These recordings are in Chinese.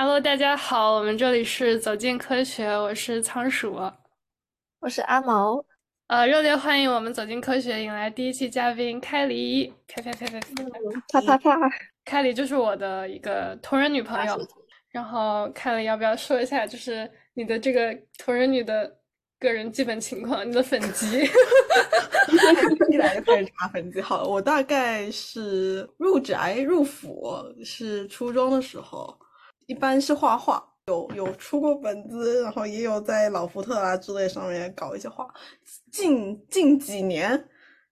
Hello，大家好，我们这里是走进科学，我是仓鼠，我是阿毛，呃，热烈欢迎我们走进科学迎来第一期嘉宾开离，开开开开啪啪啪，开离就是我的一个同人女朋友，然后开黎要不要说一下，就是你的这个同人女的个人基本情况，你的粉 级，一来就开始查粉级，好，我大概是入宅入府是初中的时候。一般是画画，有有出过本子，然后也有在老福特啊之类上面搞一些画。近近几年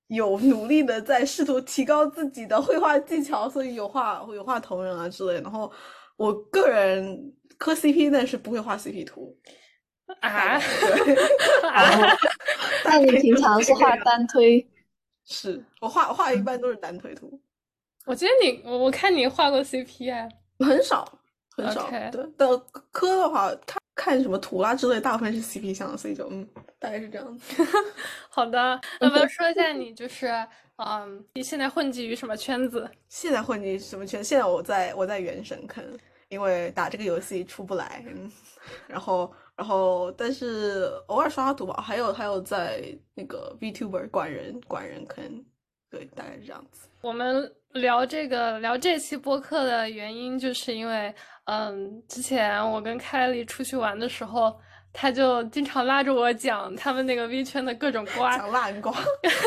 有努力的在试图提高自己的绘画技巧，所以有画有画同人啊之类。然后我个人磕 CP，但是不会画 CP 图啊。那你平常是画单推？是我画画一般都是单推图。我记得你我我看你画过 CP 啊，很少。很少对，但科的话，他看什么图啦之类，大部分是 CP 向，所以就嗯，大概是这样子。好的，那么说一下你就是嗯，你现在混迹于什么圈子？现在混迹什么圈？现在我在我在原神坑，因为打这个游戏出不来，嗯，然后然后但是偶尔刷刷图吧，还有还有在那个 VTuber 管人管人坑，对，大概是这样子。我们聊这个聊这期播客的原因，就是因为。嗯，之前我跟凯莉出去玩的时候，他就经常拉着我讲他们那个 V 圈的各种瓜，讲烂瓜。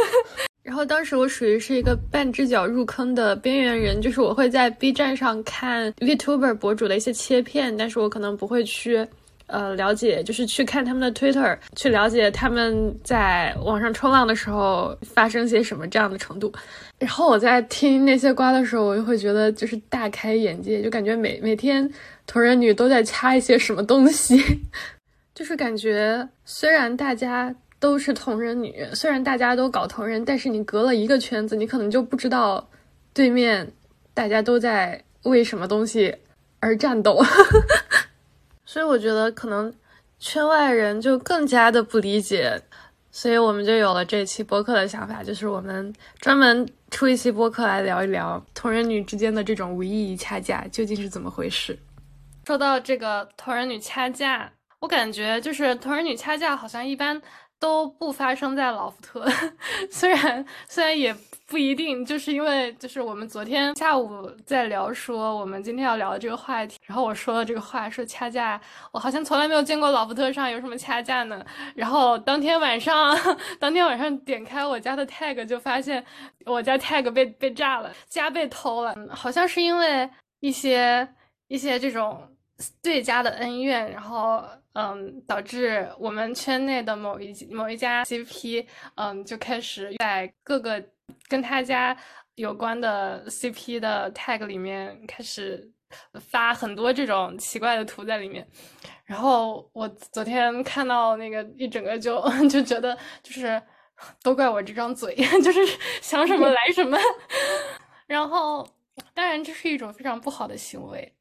然后当时我属于是一个半只脚入坑的边缘人，就是我会在 B 站上看 Vtuber 博主的一些切片，但是我可能不会去。呃，了解就是去看他们的 Twitter，去了解他们在网上冲浪的时候发生些什么这样的程度。然后我在听那些瓜的时候，我就会觉得就是大开眼界，就感觉每每天同人女都在掐一些什么东西，就是感觉虽然大家都是同人女，虽然大家都搞同人，但是你隔了一个圈子，你可能就不知道对面大家都在为什么东西而战斗。所以我觉得可能圈外人就更加的不理解，所以我们就有了这期播客的想法，就是我们专门出一期播客来聊一聊同人女之间的这种无意义掐架究竟是怎么回事。说到这个同人女掐架，我感觉就是同人女掐架好像一般都不发生在老福特，虽然虽然也。不一定，就是因为就是我们昨天下午在聊说我们今天要聊的这个话题，然后我说了这个话说掐架，我好像从来没有见过老福特上有什么掐架呢。然后当天晚上，当天晚上点开我家的 tag 就发现我家 tag 被被炸了，家被偷了，好像是因为一些一些这种对家的恩怨，然后嗯导致我们圈内的某一某一家 CP 嗯就开始在各个。跟他家有关的 CP 的 tag 里面开始发很多这种奇怪的图在里面，然后我昨天看到那个一整个就 就觉得就是都怪我这张嘴，就是想什么来什么，然后当然这是一种非常不好的行为，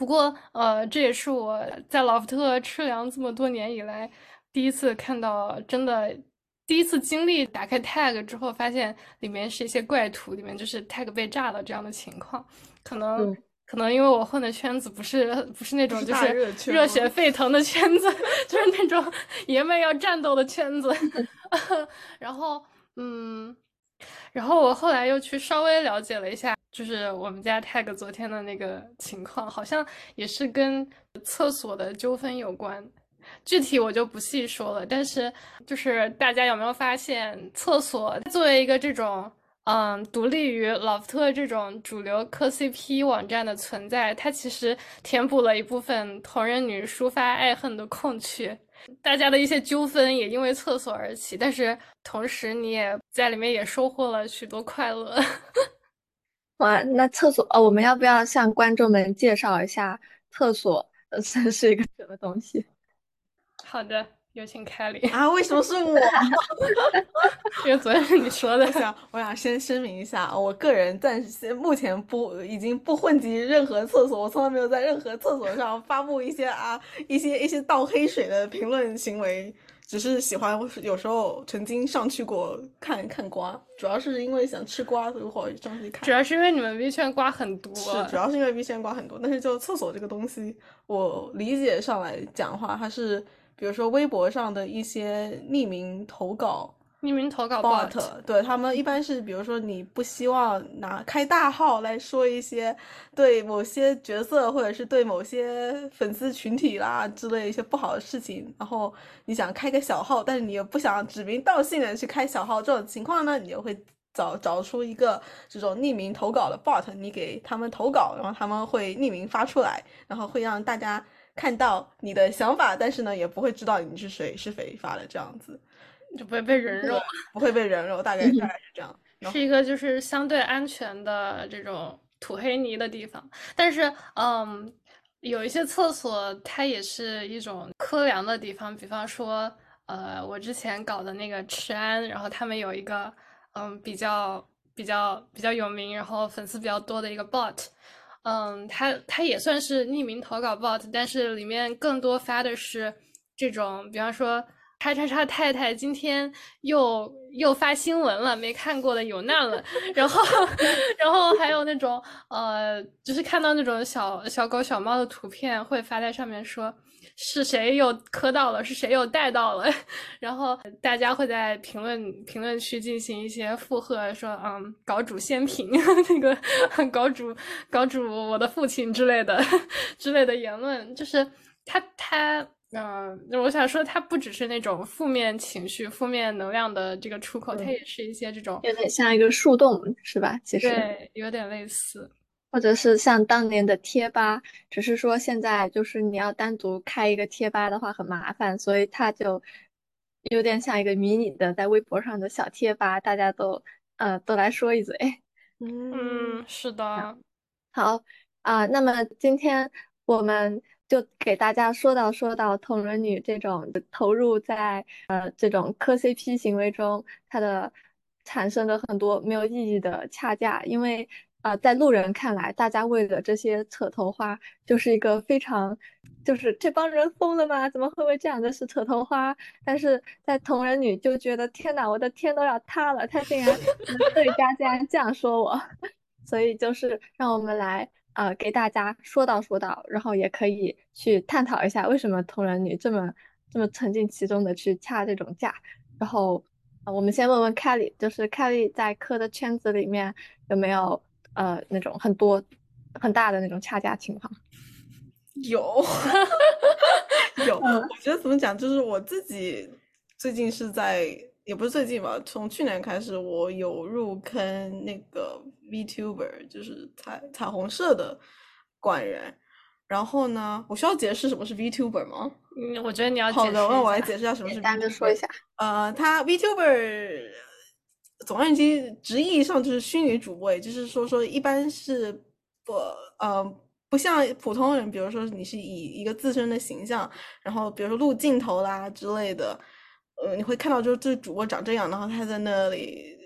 不过呃这也是我在老福特吃粮这么多年以来第一次看到真的。第一次经历打开 tag 之后，发现里面是一些怪图，里面就是 tag 被炸了这样的情况。可能可能因为我混的圈子不是不是那种就是热血沸腾的圈子，就是那种 爷们要战斗的圈子。然后嗯，然后我后来又去稍微了解了一下，就是我们家 tag 昨天的那个情况，好像也是跟厕所的纠纷有关。具体我就不细说了，但是就是大家有没有发现，厕所作为一个这种嗯独立于老福特这种主流磕 CP 网站的存在，它其实填补了一部分同人女抒发爱恨的空缺。大家的一些纠纷也因为厕所而起，但是同时你也在里面也收获了许多快乐。哇，那厕所哦，我们要不要向观众们介绍一下厕所 算是一个什么东西？好的，有请凯里啊！为什么是我？因为昨天是你说的。我想，我想先声明一下，我个人暂时目前不已经不混迹任何厕所，我从来没有在任何厕所上发布一些啊一些一些倒黑水的评论行为，只是喜欢有时候曾经上去过看看瓜，主要是因为想吃瓜，所以我上去看。主要是因为你们 B 圈瓜很多，是主要是因为 B 圈瓜很多。但是就厕所这个东西，我理解上来讲的话，它是比如说微博上的一些匿名投稿。匿名投稿 bot，对他们一般是，比如说你不希望拿开大号来说一些对某些角色或者是对某些粉丝群体啦之类一些不好的事情，然后你想开个小号，但是你又不想指名道姓的去开小号，这种情况呢，你就会找找出一个这种匿名投稿的 bot，你给他们投稿，然后他们会匿名发出来，然后会让大家看到你的想法，但是呢，也不会知道你是谁是谁发的这样子。就不会被人肉，不会被人肉，大概大概是这样。是一个就是相对安全的这种土黑泥的地方，但是嗯，有一些厕所它也是一种科凉的地方，比方说呃，我之前搞的那个池安，然后他们有一个嗯比较比较比较有名，然后粉丝比较多的一个 bot，嗯，它它也算是匿名投稿 bot，但是里面更多发的是这种，比方说。叉叉叉太太今天又又发新闻了，没看过的有难了。然后，然后还有那种呃，就是看到那种小小狗小猫的图片，会发在上面说是谁又磕到了，是谁又带到了。然后大家会在评论评论区进行一些附和，说嗯，搞主先评 那个搞主搞主我的父亲之类的之类的言论，就是他他。嗯，我想说，它不只是那种负面情绪、负面能量的这个出口，它也是一些这种有点像一个树洞，是吧？其实对，有点类似，或者是像当年的贴吧，只是说现在就是你要单独开一个贴吧的话很麻烦，所以它就有点像一个迷你的在微博上的小贴吧，大家都呃都来说一嘴。嗯，是的。好啊，那么今天我们。就给大家说到说到同人女这种投入在呃这种磕 CP 行为中，它的产生的很多没有意义的掐架，因为呃在路人看来，大家为了这些扯头花，就是一个非常就是这帮人疯了吗？怎么会为这样的事扯头花？但是在同人女就觉得天哪，我的天都要塌了，他竟然对家竟然这样说我，所以就是让我们来。呃，给大家说道说道，然后也可以去探讨一下为什么同人女这么这么沉浸其中的去掐这种架。然后，我们先问问 Kelly，就是 Kelly 在科的圈子里面有没有呃那种很多很大的那种掐架情况？有，有。我觉得怎么讲，就是我自己最近是在。也不是最近吧，从去年开始，我有入坑那个 VTuber，就是彩彩虹社的管人。然后呢，我需要解释什么是 VTuber 吗？嗯，我觉得你要好的，那我来解释一下什么是。简单的说一下。呃，他 VTuber，总而言之，直译上就是虚拟主播，也就是说说一般是不呃不像普通人，比如说你是以一个自身的形象，然后比如说录镜头啦之类的。呃，你会看到，就是这主播长这样，然后他在那里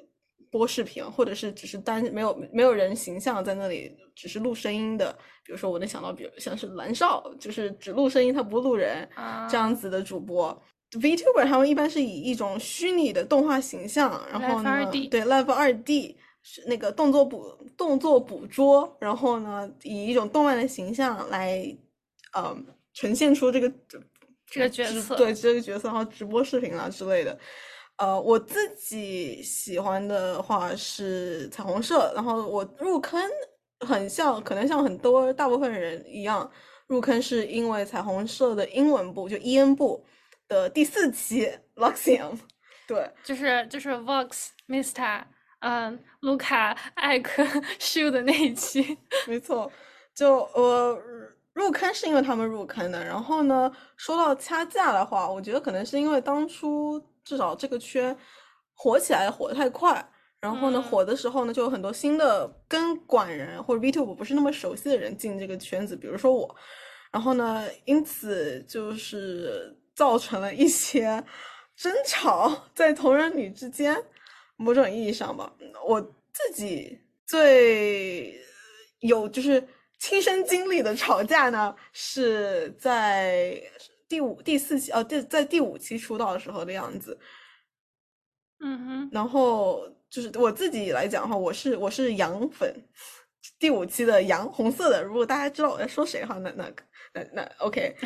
播视频，或者是只是单没有没有人形象在那里，只是录声音的。比如说，我能想到，比如像是蓝少，就是只录声音，他不录人这样子的主播。Vtuber 他们一般是以一种虚拟的动画形象，然后呢，对 Live 二 D 是那个动作捕动作捕捉，然后呢，以一种动漫的形象来，呃，呈现出这个。这个角色对这个角色，然后直播视频啊之类的，呃，我自己喜欢的话是彩虹社，然后我入坑很像，可能像很多大部分人一样，入坑是因为彩虹社的英文部，就 E N 部的第四期 Luxium，对，就是就是 Vox Mister，嗯，卢卡艾克秀的那一期，没错，就我。入坑是因为他们入坑的，然后呢，说到掐架的话，我觉得可能是因为当初至少这个圈火起来火得太快，然后呢，火的时候呢，就有很多新的跟管人或者 v t u b e 不是那么熟悉的人进这个圈子，比如说我，然后呢，因此就是造成了一些 争吵在同人女之间，某种意义上吧，我自己最有就是。亲身经历的吵架呢，是在第五、第四期，哦，第在第五期出道的时候的样子。嗯哼，然后就是我自己来讲的话，我是我是杨粉，第五期的杨红色的。如果大家知道我在说谁的话，那那那那 OK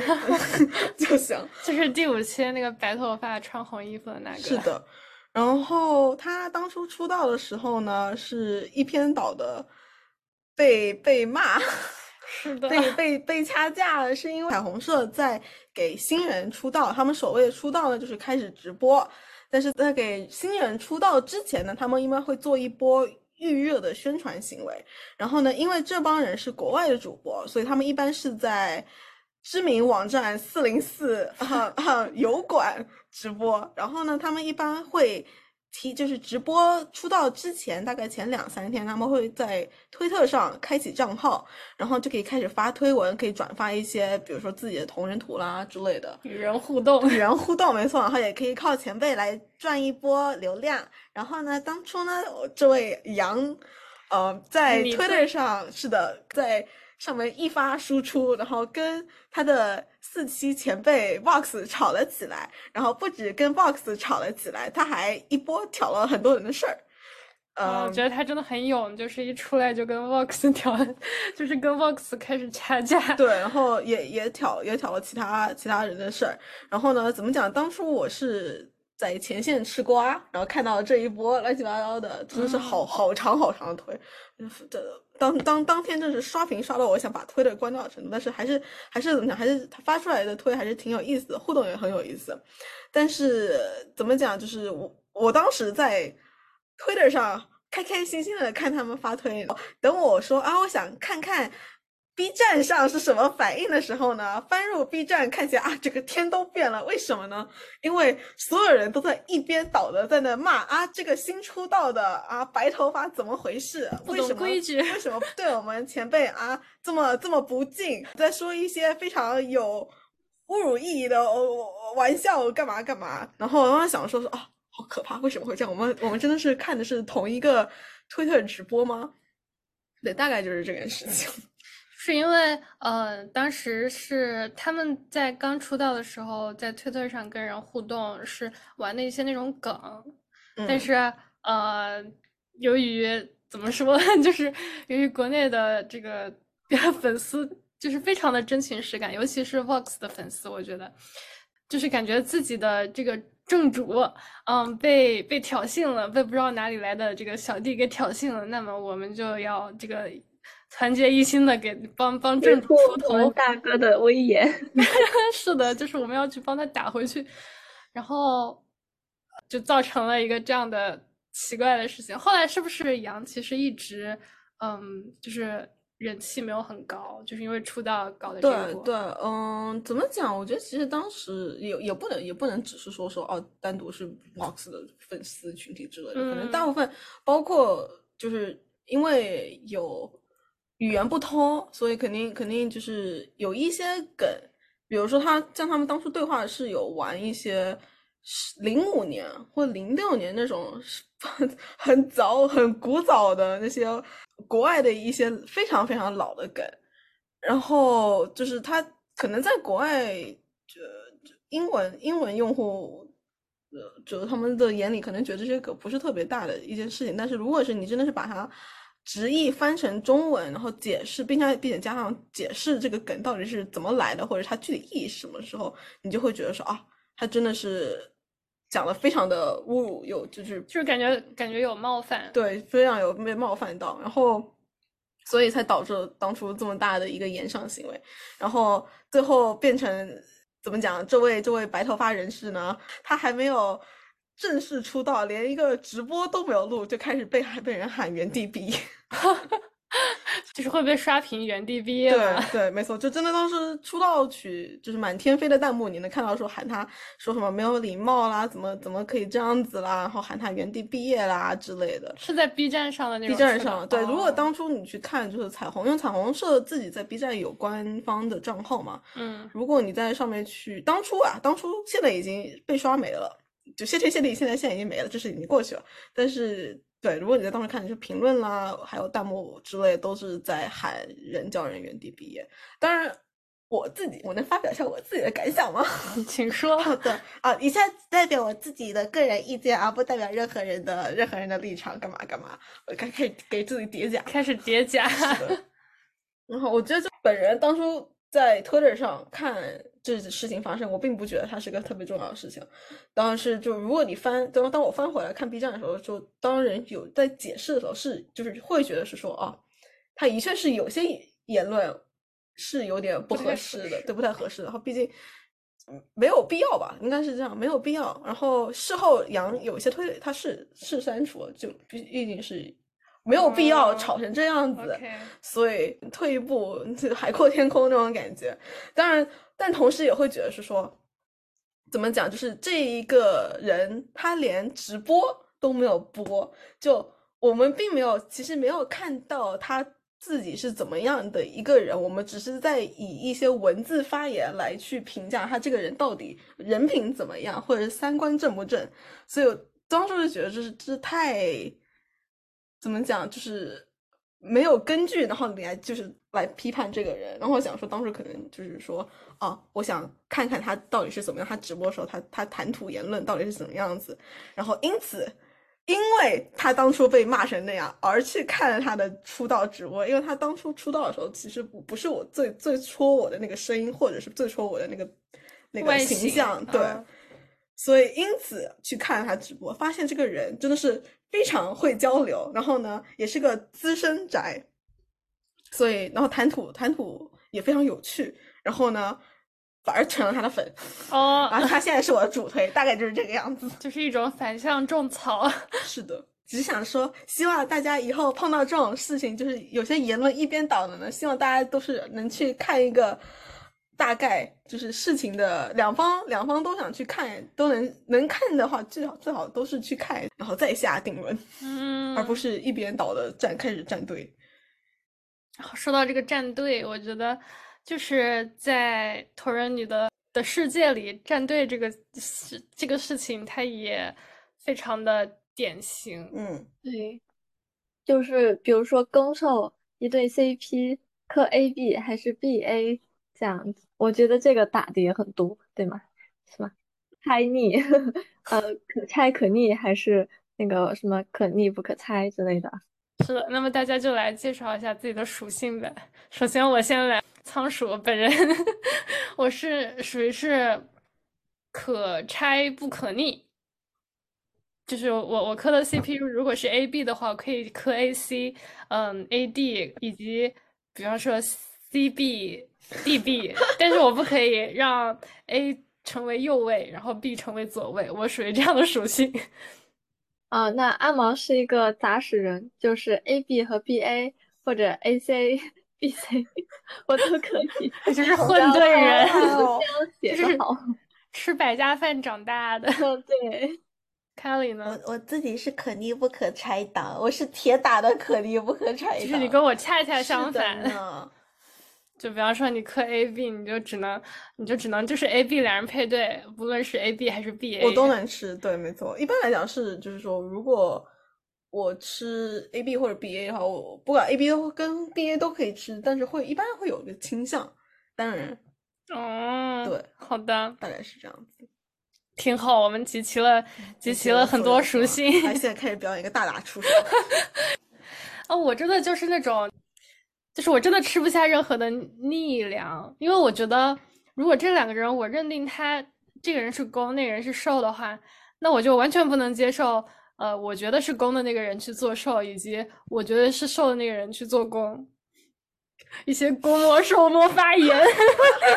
就行。就是第五期那个白头发穿红衣服的那个。是的。然后他当初出道的时候呢，是一篇倒的被被骂，是的，被被被掐架了，是因为彩虹社在给新人出道，他们所谓的出道呢，就是开始直播。但是在给新人出道之前呢，他们一般会做一波预热的宣传行为。然后呢，因为这帮人是国外的主播，所以他们一般是在知名网站四零四 啊啊油管直播。然后呢，他们一般会。提就是直播出道之前，大概前两三天，他们会在推特上开启账号，然后就可以开始发推文，可以转发一些，比如说自己的同人图啦之类的，与人互动，与人互动，没错，然后也可以靠前辈来赚一波流量。然后呢，当初呢，这位杨，呃，在推特上是的，在。上面一发输出，然后跟他的四期前辈 Box 吵了起来，然后不止跟 Box 吵了起来，他还一波挑了很多人的事儿。嗯，我觉得他真的很勇，就是一出来就跟 Box 挑，就是跟 Box 开始掐架。对，然后也也挑也挑了其他其他人的事儿。然后呢，怎么讲？当初我是在前线吃瓜，然后看到这一波乱七八糟的，真的是好好长好长的腿，这。当当当天就是刷屏刷到我想把推的关掉的程度，但是还是还是怎么讲，还是他发出来的推还是挺有意思的，互动也很有意思。但是怎么讲，就是我我当时在推特上开开心心的看他们发推，等我说啊，我想看看。B 站上是什么反应的时候呢？翻入 B 站看起来啊，这个天都变了。为什么呢？因为所有人都在一边倒的在那骂啊，这个新出道的啊白头发怎么回事？不懂规矩？为什么对我们前辈啊这么这么不敬？在说一些非常有侮辱意义的玩笑，干嘛干嘛？然后我刚刚想说说啊，好可怕！为什么会这样？我们我们真的是看的是同一个推特直播吗？对，大概就是这件事情。是因为呃，当时是他们在刚出道的时候，在推特上跟人互动，是玩的一些那种梗，但是呃，由于怎么说，就是由于国内的这个 粉丝就是非常的真情实感，尤其是 Vox 的粉丝，我觉得就是感觉自己的这个正主，嗯，被被挑衅了，被不知道哪里来的这个小弟给挑衅了，那么我们就要这个。团结一心的给帮帮正主出头，大哥的威严 是的，就是我们要去帮他打回去，然后就造成了一个这样的奇怪的事情。后来是不是杨其实一直嗯，就是人气没有很高，就是因为出道搞的对对，嗯，怎么讲？我觉得其实当时也也不能也不能只是说说哦，单独是 Box 的粉丝群体之类的，可能大部分包括就是因为有。语言不通，所以肯定肯定就是有一些梗，比如说他像他们当初对话是有玩一些零五年或零六年那种很 很早很古早的那些国外的一些非常非常老的梗，然后就是他可能在国外就就英文英文用户呃，就他们的眼里可能觉得这些梗不是特别大的一件事情，但是如果是你真的是把它。直译翻成中文，然后解释，并且并且加上解释这个梗到底是怎么来的，或者它具体意义是什么时候，你就会觉得说啊，他真的是讲的非常的侮辱，有就是就是感觉感觉有冒犯，对，非常有被冒犯到，然后所以才导致当初这么大的一个言上行为，然后最后变成怎么讲？这位这位白头发人士呢，他还没有。正式出道，连一个直播都没有录，就开始被喊被人喊原地毕业，就是会被刷屏原地毕业。对 对，没错，就真的当时出道曲就是满天飞的弹幕，你能看到说喊他说什么没有礼貌啦，怎么怎么可以这样子啦，然后喊他原地毕业啦之类的。是在 B 站上的那种。B 站上，对，如果当初你去看，就是彩虹，因为彩虹社自己在 B 站有官方的账号嘛，嗯，如果你在上面去，当初啊，当初现在已经被刷没了。就谢天谢地，现在现在已经没了，这事已经过去了。但是，对，如果你在当时看，就评论啦，还有弹幕之类，都是在喊人叫人原地毕业。当然，我自己，我能发表一下我自己的感想吗？请说。好的啊，以下代表我自己的个人意见，啊不代表任何人的任何人的立场。干嘛干嘛？我开开始给自己叠加，开始叠加。然后我觉得，就本人当初在 Twitter 上看这事情发生，我并不觉得它是个特别重要的事情。当然是就如果你翻，当当我翻回来看 B 站的时候，就当人有在解释的时候，是就是会觉得是说啊，他的确是有些言论。是有点不合适的，对，不太合适的。然后毕竟没有必要吧，应该是这样，没有必要。然后事后杨有些推他是是删除，就毕毕竟是没有必要吵成这样子，所以退一步 海阔天空那种感觉。当然，但同时也会觉得是说，怎么讲，就是这一个人他连直播都没有播，就我们并没有，其实没有看到他。自己是怎么样的一个人？我们只是在以一些文字发言来去评价他这个人到底人品怎么样，或者是三观正不正。所以当时就觉得这是这太怎么讲，就是没有根据，然后你来就是来批判这个人。然后我想说，当时可能就是说，啊，我想看看他到底是怎么样，他直播的时候他他谈吐言论到底是怎么样子。然后因此。因为他当初被骂成那样，而去看了他的出道直播。因为他当初出道的时候，其实不不是我最最戳我的那个声音，或者是最戳我的那个那个形象，对。所以因此去看了他直播，发现这个人真的是非常会交流，然后呢，也是个资深宅，所以然后谈吐谈吐也非常有趣，然后呢。反而成了他的粉哦，然后他 现在是我的主推，大概就是这个样子，就是一种反向种草。是的，只想说，希望大家以后碰到这种事情，就是有些言论一边倒的呢，希望大家都是能去看一个大概，就是事情的两方，两方都想去看，都能能看的话，最好最好都是去看，然后再下定论，嗯，而不是一边倒的站开始站队。说到这个站队，我觉得。就是在同人女的的世界里，站队这个事这个事情，它也非常的典型。嗯，对，就是比如说攻受一对 CP，磕 AB 还是 BA 这样子，我觉得这个打的也很多，对吗？是吗？猜逆，呃，可拆可逆，还是那个什么可逆不可拆之类的。是的，那么大家就来介绍一下自己的属性呗。首先，我先来。仓鼠本人，我是属于是可拆不可逆，就是我我磕的 CP 如果是 AB 的话，我可以磕 AC，嗯，AD 以及比方说 CB、DB，但是我不可以让 A 成为右位，然后 B 成为左位，我属于这样的属性。啊，那阿毛是一个杂食人，就是 AB 和 BA 或者 AC。B C，我都可以，就是混沌人，就是吃百家饭长大的。对，凯里呢？我我自己是可逆不可拆党，我是铁打的可逆不可拆。其实你跟我恰恰相反。就比方说你磕 A B，你就只能你就只能就是 A B 两人配对，无论是 A B 还是 B A，我都能吃。对，没错。一般来讲是就是说如果。我吃 A B 或者 B A 的话，我不管 A B 跟 B A 都可以吃，但是会一般会有一个倾向，当然，哦，对，好的，大概是这样子，挺好。我们集齐了，集齐了很多属性。他现在开始表演一个大打出手。哦，我真的就是那种，就是我真的吃不下任何的逆粮，因为我觉得，如果这两个人我认定他这个人是攻，那个人是受的话，那我就完全不能接受。呃，我觉得是攻的那个人去做受，以及我觉得是受的那个人去做攻，一些攻魔受魔发言，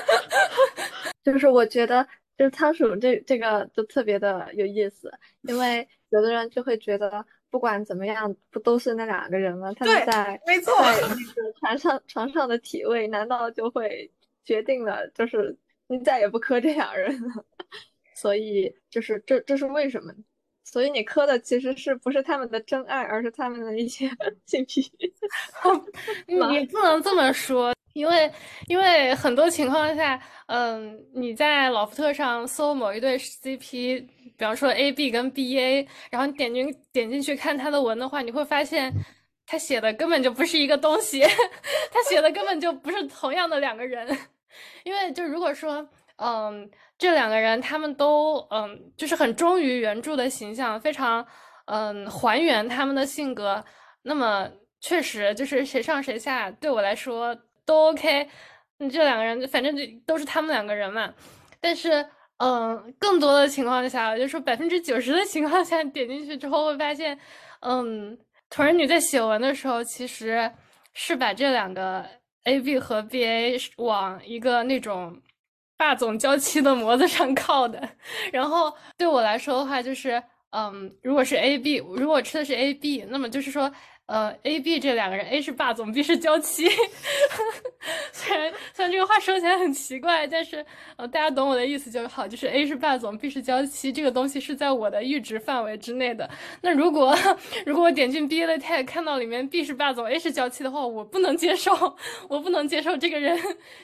就是我觉得，就是仓鼠这这个就特别的有意思，因为有的人就会觉得，不管怎么样，不都是那两个人吗？他们在没错，在那个床上床上的体位，难道就会决定了，就是你再也不磕这两人了？所以，就是这这是为什么？所以你磕的其实是不是他们的真爱，而是他们的一些 性癖？你不能这么说，因为因为很多情况下，嗯，你在老福特上搜某一对 CP，比方说 AB 跟 BA，然后你点进点进去看他的文的话，你会发现他写的根本就不是一个东西，他写的根本就不是同样的两个人。因为就如果说，嗯，这两个人他们都，嗯，就是很忠于原著的形象，非常，嗯，还原他们的性格，那么确实就是谁上谁下，对我来说都 OK。你这两个人反正就都是他们两个人嘛。但是，嗯，更多的情况下，就说百分之九十的情况下，点进去之后会发现，嗯，同人女在写文的时候，其实是把这两个。A B 和 B A 往一个那种霸总娇妻的模子上靠的，然后对我来说的话，就是嗯，如果是 A B，如果吃的是 A B，那么就是说。呃，A、B 这两个人，A 是霸总，B 是娇妻。虽然虽然这个话说起来很奇怪，但是呃，大家懂我的意思就好。就是 A 是霸总，B 是娇妻，这个东西是在我的阈值范围之内的。那如果 如果我点进 B 的 tag 看到里面 B 是霸总，A 是娇妻的话，我不能接受，我不能接受这个人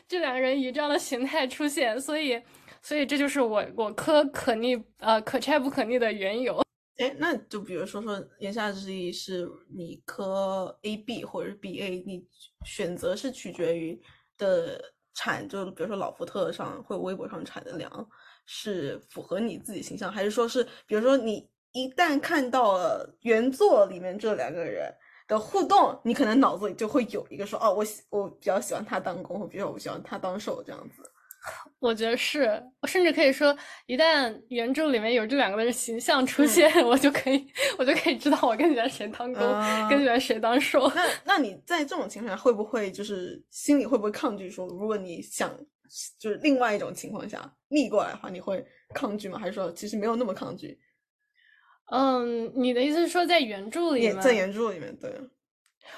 这两个人以这样的形态出现。所以所以这就是我我磕可逆呃可拆不可逆的缘由。哎，那就比如说说，言下之意是你磕 A B 或者是 B A，你选择是取决于的产，就比如说老福特上或微博上产的粮是符合你自己形象，还是说是比如说你一旦看到了原作里面这两个人的互动，你可能脑子里就会有一个说，哦，我喜我比较喜欢他当公，或比较我喜欢他当受这样子。我觉得是，我甚至可以说，一旦原著里面有这两个人形象出现，我就可以，我就可以知道我更喜欢谁当公，更喜欢谁当受。那那你在这种情况下，会不会就是心里会不会抗拒？说如果你想就是另外一种情况下逆过来的话，你会抗拒吗？还是说其实没有那么抗拒？嗯，你的意思是说在原著里面，在原著里面，对。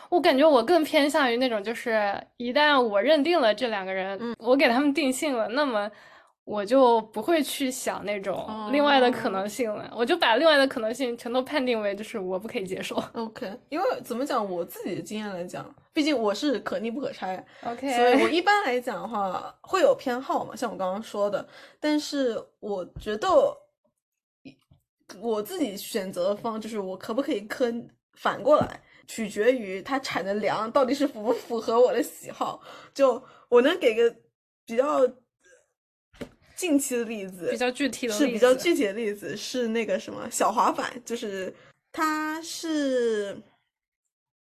我感觉我更偏向于那种，就是一旦我认定了这两个人，嗯我给他们定性了，那么我就不会去想那种另外的可能性了，我就把另外的可能性全都判定为就是我不可以接受。OK，因为怎么讲，我自己的经验来讲，毕竟我是可逆不可拆，OK，所以我一般来讲的话会有偏好嘛，像我刚刚说的，但是我觉得我自己选择方就是我可不可以坑反过来。取决于它产的粮到底是符不符合我的喜好。就我能给个比较近期的例子，比较具体的，是比较具体的例子，是那个什么小滑板，就是它是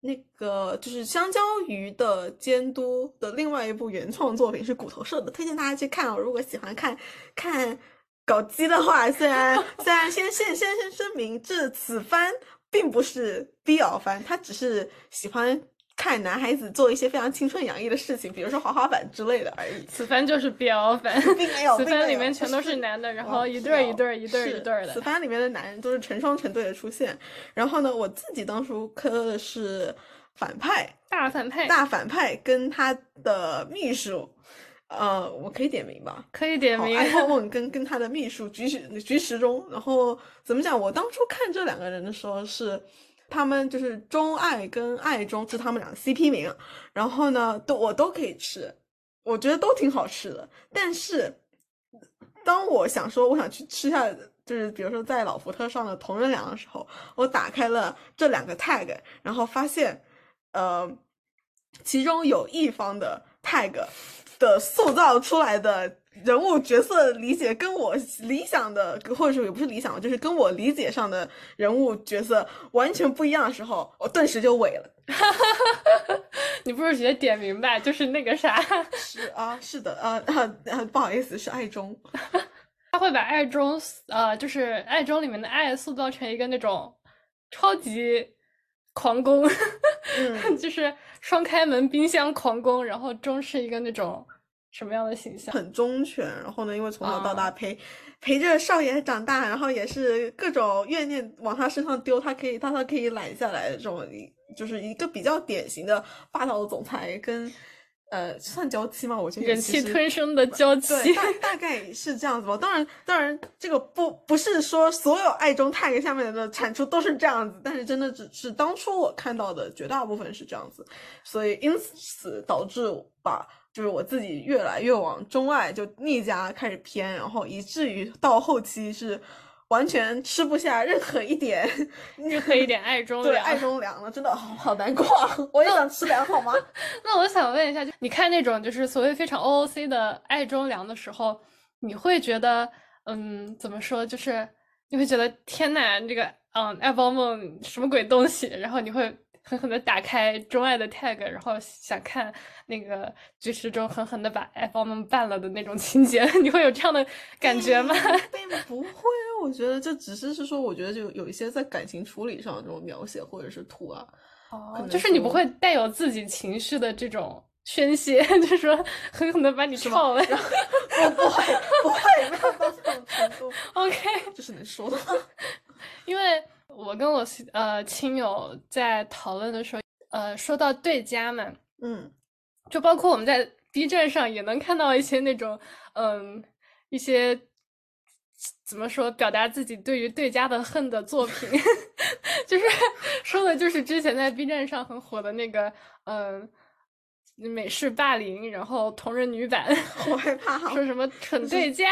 那个就是香蕉鱼的监督的另外一部原创作品，是骨头社的，推荐大家去看哦。如果喜欢看看搞基的话，虽然 虽然先先先先声明，这此番。并不是 BL 番，他只是喜欢看男孩子做一些非常青春洋溢的事情，比如说滑滑板之类的而已。此番就是 BL 番，并没有。此番里面全都是男的，然后一对一对一对一对的。此番里面的男人都是成双成对的出现。然后呢，我自己当初磕的是反派，大反派，大反派跟他的秘书。呃，我可以点名吧？可以点名。爱好梦跟跟他的秘书菊时菊时中，然后怎么讲？我当初看这两个人的时候是，他们就是钟爱跟爱中是他们俩的 CP 名，然后呢，都我都可以吃，我觉得都挺好吃的。但是当我想说我想去吃下，就是比如说在老福特上的同仁粮的时候，我打开了这两个 tag，然后发现，呃，其中有一方的 tag。的塑造出来的人物角色理解跟我理想的，或者说也不是理想，就是跟我理解上的人物角色完全不一样的时候，我顿时就萎了。你不如直接点明白，就是那个啥？是啊，是的，啊啊，不好意思，是爱中。他会把爱中，呃，就是爱中里面的爱塑造成一个那种超级狂攻，就是双开门冰箱狂攻，然后钟是一个那种。什么样的形象？很忠犬，然后呢，因为从小到大陪陪着少爷长大，然后也是各种怨念往他身上丢，他可以他他可以揽下来的这种，就是一个比较典型的霸道的总裁，跟呃算娇妻吗？我觉得忍气吞声的娇妻，大大概是这样子吧。当然，当然这个不不是说所有爱中 tag 下面的产出都是这样子，但是真的只是当初我看到的绝大部分是这样子，所以因此导致把。就是我自己越来越往中爱就逆家开始偏，然后以至于到后期是完全吃不下任何一点，任何一点爱中对。爱中粮了，真的好好难过啊。我也想吃粮好吗？那我想问一下，就你看那种就是所谓非常 OOC 的爱中粮的时候，你会觉得，嗯，怎么说，就是你会觉得天呐，这个嗯爱包梦什么鬼东西，然后你会狠狠的打开钟爱的 tag，然后想看那个剧时中狠狠的把爱包梦办了的那种情节，你会有这样的感觉吗？并不会啊，我觉得这只是是说，我觉得就有一些在感情处理上的这种描写或者是图啊，哦，就是你不会带有自己情绪的这种宣泄，就是说狠狠的把你操了。我不会不会没有到这种程度，OK，这是能说的。因为我跟我呃亲友在讨论的时候，呃，说到对家嘛，嗯，就包括我们在 B 站上也能看到一些那种，嗯，一些怎么说表达自己对于对家的恨的作品，就是说的就是之前在 B 站上很火的那个，嗯。美式霸凌，然后同人女版，好害怕啊，说什么蠢对家，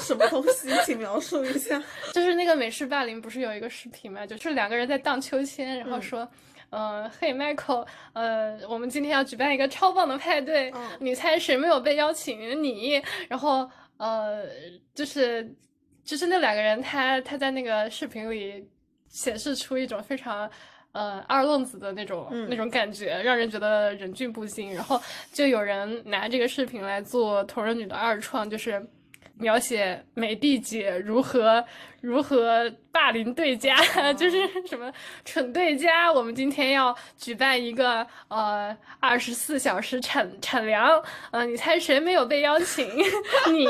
什么东西？请描述一下。就是那个美式霸凌，不是有一个视频嘛？就是两个人在荡秋千，然后嗯说，呃，嘿，Michael，呃，我们今天要举办一个超棒的派对，嗯你猜谁没有被邀请？你。然后，呃，就是就是那两个人他，他在那个视频里显示出一种非常。呃，二愣子的那种、嗯那种感觉，让人觉得忍俊不禁。然后就有人拿这个视频来做同人女的二创，就是描写美帝姐如何如何霸凌对家，就是什么蠢对家。我们今天要举办一个呃二十四小时产产粮，呃，你猜谁没有被邀请？你。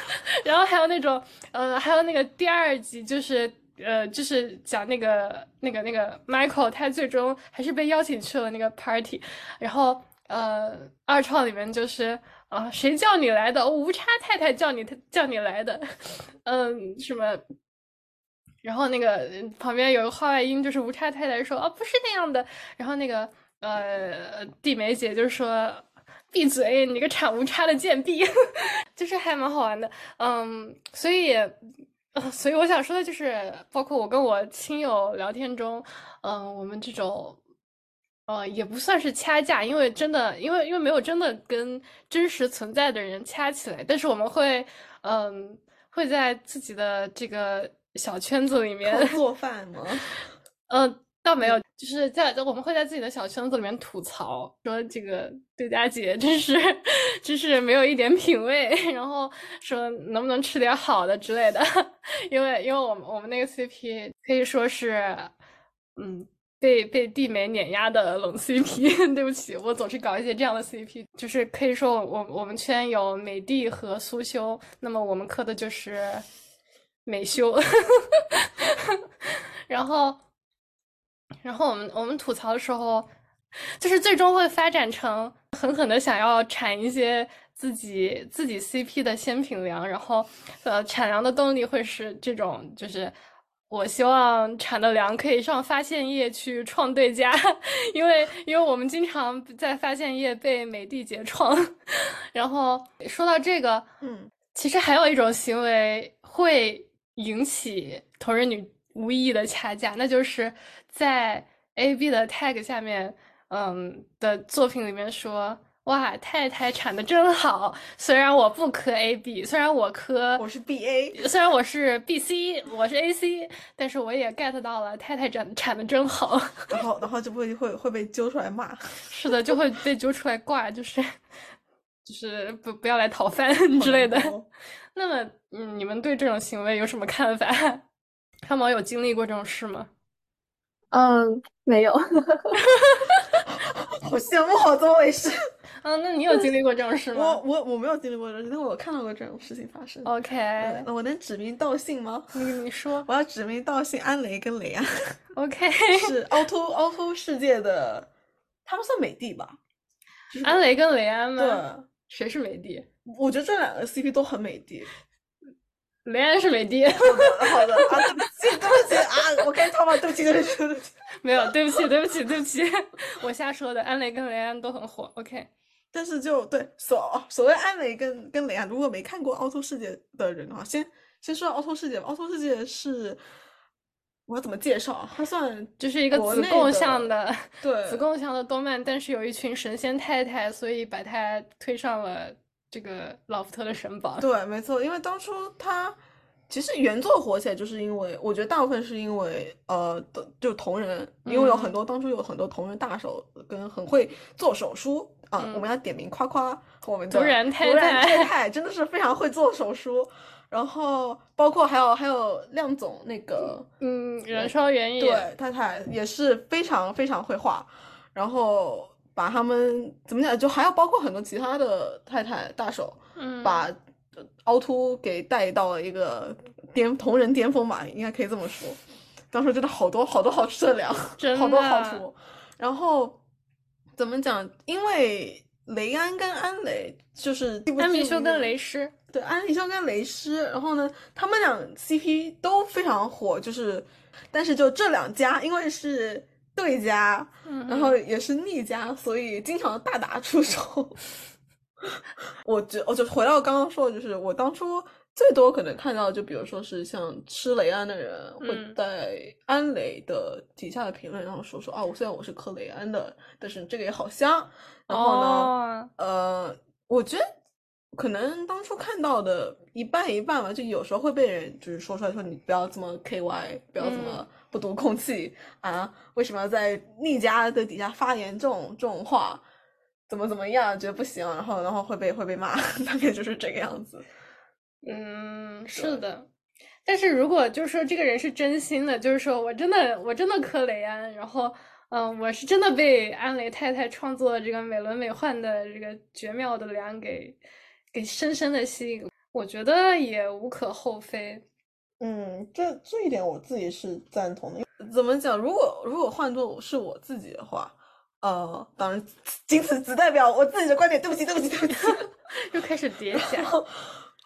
然后还有那种呃，还有那个第二集就是。呃，就是讲那个那个那个 Michael，他最终还是被邀请去了那个 party，然后呃，二创里面就是啊、谁叫你来的？无差太太叫你叫你来的，嗯，什么？然后那个旁边有个话外音，就是无差太太说哦，不是那样的。然后那个呃地梅姐就说闭嘴，你个产无差的贱婢，就是还蛮好玩的。嗯，所以。呃，所以我想说的就是，包括我跟我亲友聊天中，嗯、我们这种，呃，也不算是掐架，因为真的，因为因为没有真的跟真实存在的人掐起来，但是我们会，嗯、会在自己的这个小圈子里面，做饭吗？嗯，倒没有，就是在我们会在自己的小圈子里面吐槽，说这个对家姐真是真是没有一点品味，然后说能不能吃点好的之类的，因为因为我们我们那个 CP 可以说是，嗯。被被地美碾压的冷 CP，对不起，我总是搞一些这样的 CP，就是可以说我我我们圈有美帝和苏修，那么我们磕的就是美修，然后然后我们我们吐槽的时候，就是最终会发展成狠狠的想要产一些自己自己 CP 的鲜品粮，然后呃产粮的动力会是这种，就是我希望产的粮可以上发现页去创对家，因为因为我们经常在发现页被美帝姐创。然后说到这个，嗯，其实还有一种行为会引起同人女无意义的掐架，那就是在 A B 的 tag 下面，嗯的作品里面说，哇，太太产的真好，虽然我不磕 A B，虽然我磕，我是 B A，虽然我是 B C，我是 A C，但是我也 get 到了太太产产的真好，然后然后就会会会被揪出来骂。是的，就会被揪出来挂，就是就是不不要来讨饭之类的。哦 那么，嗯，你们对这种行为有什么看法？他们有经历过这种事吗？嗯，没有。好羡慕，好怎么回事？啊，那你有经历过这种事吗我我我没有经历过这种事，但我有看到过这种事情发生。？OK，嗯那我能指名道姓吗？你你说我要指名道姓，安雷跟雷安，OK，是凹凸凹凸世界的，他们算美帝吧？就是安雷跟雷安吗？对，谁是美帝？我觉得这两个 CP 都很美帝。雷安是美帝，好的，好的啊，对不起，对不起啊，我开始逃跑，对不起，对不起，对不起。没有，对不起，对不起，对不起，我瞎说的。安雷跟雷安都很火，OK。但是就对所所谓安雷跟跟雷安，如果没看过凹凸世界的人的话，先先说凹凸世界吧，奥托世界是我要怎么介绍啊？它算就是一个子贡的向的 对子贡向的动漫，但是有一群神仙太太，所以把它推上了这个老福特的神榜。对，没错，因为当初他其实原作火起来，就是因为我觉得大部分是因为呃，的就同人，因为有很嗯。多当初有很多同人大手跟很会做手书啊，嗯我们要点名夸夸我们的同人太太 太太真的是非常会做手书，然后包括还有还有亮总那个嗯，燃烧原野，对，太太也是非常非常会画，然后把他们怎么讲，就还要包括很多其他的太太大手，嗯，把呃凹凸给带到了一个巅同人巅峰吧，应该可以这么说。当时真的好多好多好吃的粮，真好多好的图。然后怎么讲？因为雷安跟安雷就是安米修跟雷。师，对，安利修跟雷师，然后呢，他们俩 CP 都非常火，就是，但是就这两家，因为是对家，嗯然后也是逆家，所以经常大打出手。我觉，我就回到刚刚说的，就是我当初最多可能看到，就比如说是像吃雷安的人会嗯在安雷的底下的评论，然后说说啊，我虽然我是磕雷安的，但是这个也好香。然后呢，哦呃，我觉得可能当初看到的一半一半吧，就有时候会被人就是说出来说你不要这么 KY，不要这么嗯不读空气、啊，为什么要在逆家的底下发言这种这种话？怎么怎么样，觉得不行，然后然后会被会被骂，大概就是这个样子。嗯，是的。但是如果就是说这个人是真心的，就是说我真的我真的磕雷安，然后嗯，我是真的被安雷太太创作的这个美轮美奂的这个绝妙的凉给给深深的吸引，我觉得也无可厚非。嗯，这这一点我自己是赞同的。怎么讲？如果如果换做是我自己的话，呃，当然仅此只代表我自己的观点。对不起，对不起，对不起。又开始叠加，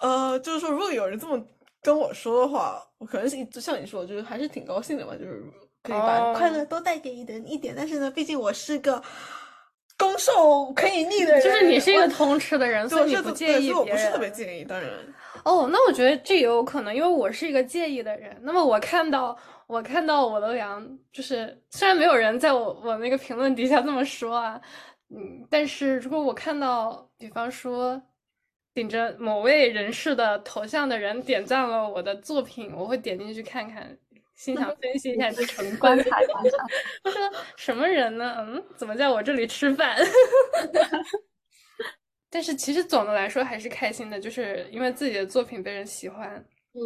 呃，就是说，如果有人这么跟我说的话，我可能是就像你说的，就是还是挺高兴的嘛，就是可以把哦快乐都带给一人一点。但是呢，毕竟我是个攻受可以逆的人，就是你是一个通吃的人，所以你不介意所以我不是特别人。介意，当然。哦，那我觉得这也有可能，因为我是一个介意的人。那么我看到我看到我的粮，就是虽然没有人在我我那个评论底下这么说啊，嗯，但是如果我看到，比方说顶着某位人士的头像的人点赞了我的作品，我会点进去看看，心想分析一下这成观观。察观察。他 说什么人呢？嗯，怎么在我这里吃饭？但是其实总的来说还是开心的，就是因为自己的作品被人喜欢，嗯，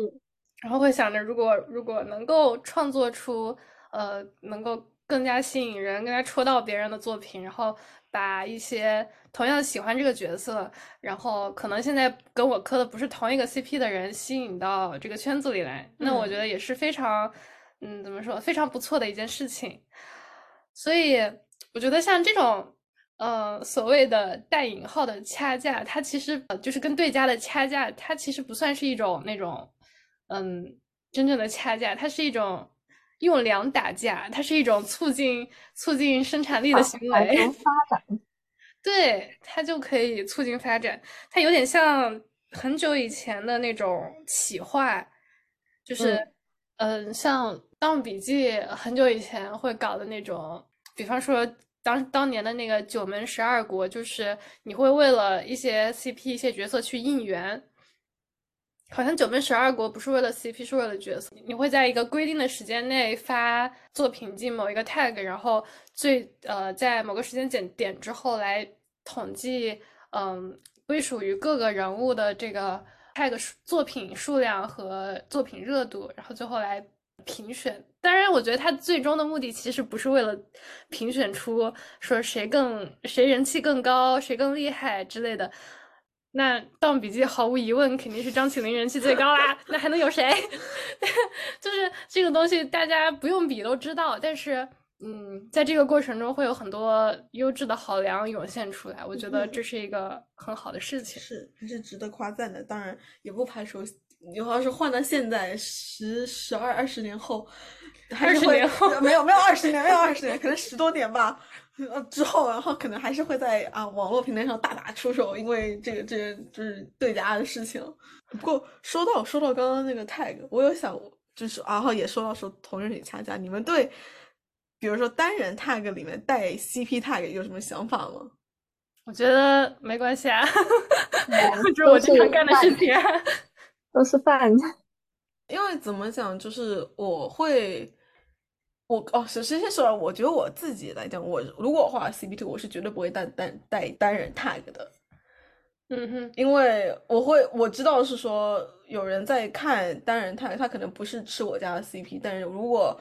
然后会想着如果如果能够创作出呃能够更加吸引人、更加戳到别人的作品，然后把一些同样喜欢这个角色，然后可能现在跟我磕的不是同一个 CP 的人吸引到这个圈子里来，那我觉得也是非常嗯怎么说非常不错的一件事情。所以我觉得像这种，呃，所谓的带引号的掐架，它其实呃就是跟对家的掐架，它其实不算是一种那种，嗯，真正的掐架，它是一种用粮打架，它是一种促进促进生产力的行为。发展。对，它就可以促进发展。它有点像很久以前的那种企划，就是，嗯、像《盗墓笔记》很久以前会搞的那种，比方说当当年的那个九门十二国，就是你会为了一些 CP 一些角色去应援。好像九门十二国不是为了 CP，是为了角色。你会在一个规定的时间内发作品进某一个 tag，然后最呃在某个时间点点之后来统计，嗯，归属于各个人物的这个 tag 作品数量和作品热度，然后最后来评选。当然，我觉得他最终的目的其实不是为了评选出说谁更谁人气更高，谁更厉害之类的。那《盗墓笔记》毫无疑问肯定是张起灵人气最高啦，那还能有谁？就是这个东西大家不用比都知道，但是嗯，在这个过程中会有很多优质的好粮涌现出来，我觉得这是一个很好的事情。是还是值得夸赞的。当然，也不排除你要是换到现在十、十二、二十年后，还是20会年后没有没有二十年，没有二十年，可能十多年吧，呃之后，然后可能还是会在啊网络平台上大打出手，因为这个这个就是对家的事情。不过说到说到刚刚那个 tag，我有想就是然后也说到说同人女掐架，你们对比如说单人 tag 里面带 CP tag 有什么想法吗？我觉得没关系啊，嗯这是我经常干的事情啊。都是饭。因为怎么讲，就是我会，我哦，首先先说，我觉得我自己来讲，我如果画 CP 图，我是绝对不会带单带单人 tag 的，嗯哼，因为我会我知道是说有人在看单人 tag，他可能不是吃我家的 CP，但是如果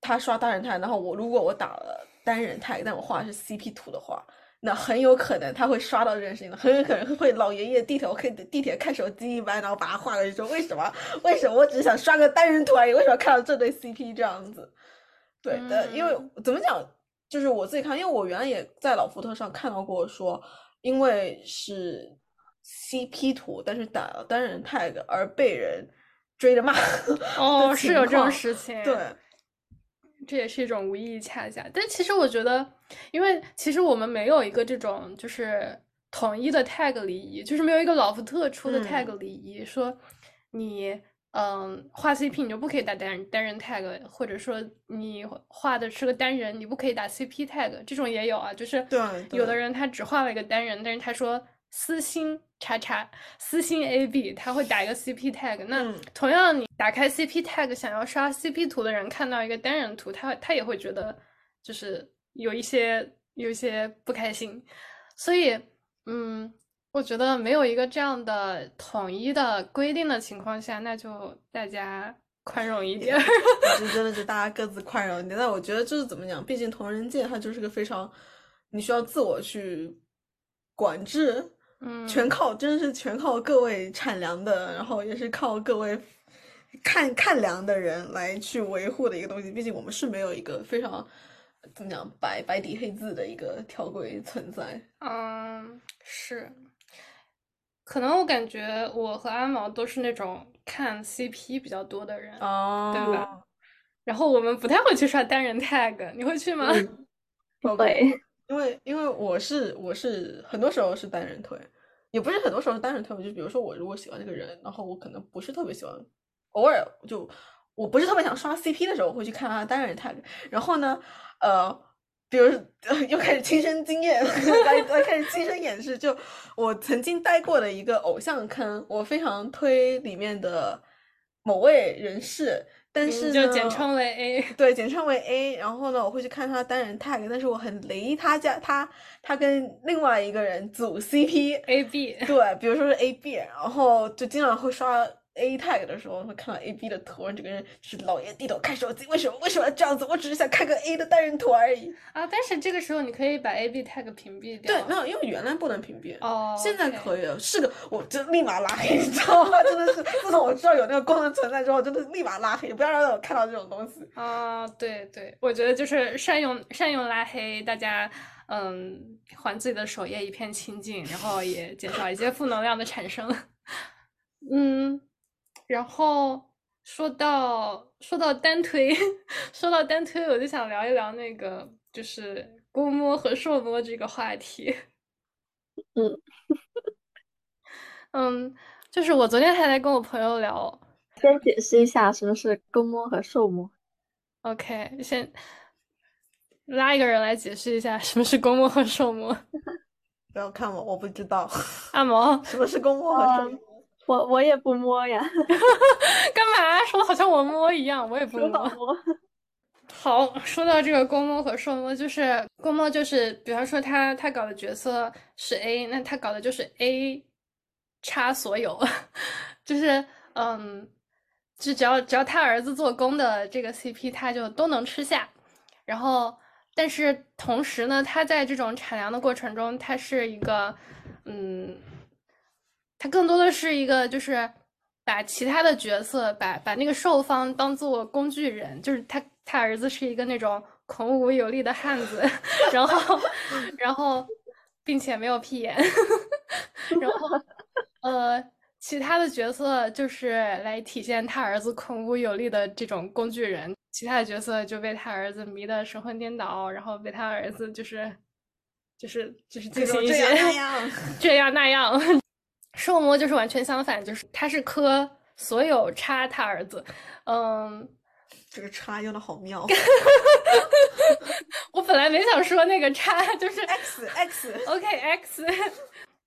他刷单人 tag，然后我如果我打了单人 tag，但我画的是 CP 图的话，那很有可能他会刷到这件事情的，很有可能会老爷爷地铁看地铁看手机一般，然后把他画过去说为什么为什么我只想刷个单人图而已，为什么看到这对 CP 这样子？对的，因为怎么讲，就是我自己看，因为我原来也在老福特上看到过说，因为是 CP 图，但是打了单人 tag 而被人追着骂哦，是有这种事情。对。这也是一种无意义恰恰。但其实我觉得，因为其实我们没有一个这种就是统一的 tag 礼仪，就是没有一个老福特出的 tag 嗯礼仪，说你嗯画 CP 你就不可以打单人单人 tag，或者说你画的是个单人，你不可以打 CP tag，这种也有啊。就是对有的人他只画了一个单人，但是他说私心叉叉私信 AB，他会打一个 CP tag。那嗯同样，你打开 CP tag 想要刷 CP 图的人看到一个单人图，他他也会觉得就是有一些有一些不开心。所以，嗯，我觉得没有一个这样的统一的规定的情况下，那就大家宽容一点 儿。就真的是大家各自宽容一点。但我觉得就是怎么讲，毕竟同人界它就是个非常你需要自我去管制，嗯，全靠真的是全靠各位产粮的，然后也是靠各位看看粮的人来去维护的一个东西。毕竟我们是没有一个非常怎么讲白白底黑字的一个条规存在。嗯，是，可能我感觉我和阿毛都是那种看 CP 比较多的人，哦对吧？然后我们不太会去刷单人 tag，你会去吗？嗯，包括对，因为因为我是我是很多时候是单人推，也不是很多时候是单人推，就比如说我如果喜欢这个人，然后我可能不是特别喜欢，偶尔就我不是特别想刷 CP 的时候，我会去看他单人 tag，然后呢，呃，比如 又开始亲身经验来来开始亲身演示，就我曾经待过的一个偶像坑，我非常推里面的某位人士。但是呢简称为 A。对，简称为 A。然后呢，我会去看他单人 tag，但是我很雷他家他他跟另外一个人组 CP。A B，对，比如说是 A B，然后就经常会刷 A tag 的时候，会看到 A B 的图，这个人是老爷低头看手机，为什么为什么要这样子？我只是想看个 A 的单人图而已。啊，但是这个时候你可以把 A B tag 屏蔽掉。对，没有，因为原来不能屏蔽。哦，现在可以了，是个，我就立马拉黑，你知道吗？真的是，自从我知道有那个功能存在之后，真的立马拉黑，不要让我看到这种东西。啊，对对，我觉得就是善用善用拉黑，大家嗯，还自己的首页一片清净，然后也减少一些负能量的产生。嗯，然后说到说到单推，说到单推，我就想聊一聊那个就是公摸和受摸这个话题。嗯 嗯，就是我昨天还在跟我朋友聊，先解释一下什么是公摸和受摸。OK，先拉一个人来解释一下什么是公摸和受摸。不要看我，我不知道阿毛，什么是公摸和受摸。我我也不摸呀，干嘛说的好像我摸一样？我也不说摸好。摸。好，说到这个公摸和受摸，就是公摸就是，比方说他他搞的角色是 A，那他搞的就是 A 差所有，就是嗯，就只要只要他儿子做工的这个 CP，他就都能吃下。然后，但是同时呢，他在这种产粮的过程中，他是一个嗯，他更多的是一个就是把其他的角色，把把那个受方当做工具人，就是他他儿子是一个那种孔武有力的汉子，然后然后并且没有屁眼，然后呃。其他的角色就是来体现他儿子孔武有力的这种工具人，其他的角色就被他儿子迷得神魂颠倒，然后被他儿子就是就是就是进行一些 这样那样这样那样。寿魔就是完全相反，就是他是磕所有叉他儿子，嗯。这个叉用的好妙 我本来没想说那个叉，就是，X X OK X，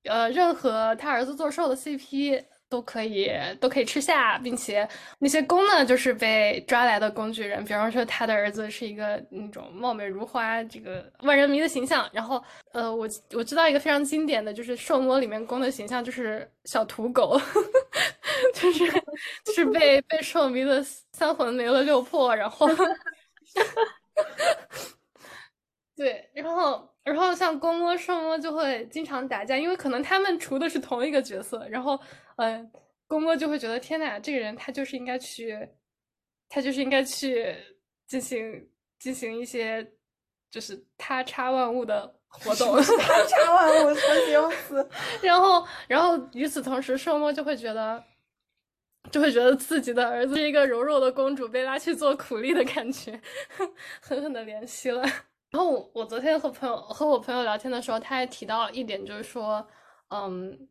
呃，任何他儿子做寿的 CP 都可以都可以吃下，并且那些公呢，就是被抓来的工具人。比方说，他的儿子是一个那种貌美如花、这个万人迷的形象。然后，呃，我我知道一个非常经典的就是兽魔里面公的形象，就是小土狗，就是就是被被兽迷的三魂没了六魄，然后。对，然后，然后像公摸、兽摸就会经常打架，因为可能他们除的是同一个角色，然后，嗯，公摸就会觉得天呐，这个人他就是应该去，他就是应该去进行进行一些，就是他插万物的活动，他插万物什么形容词？然后，然后与此同时，兽摸就会觉得，就会觉得自己的儿子是一个柔弱的公主被拉去做苦力的感觉，狠狠的怜惜了。然后我昨天和朋友和我朋友聊天的时候，他还提到一点，就是说，嗯，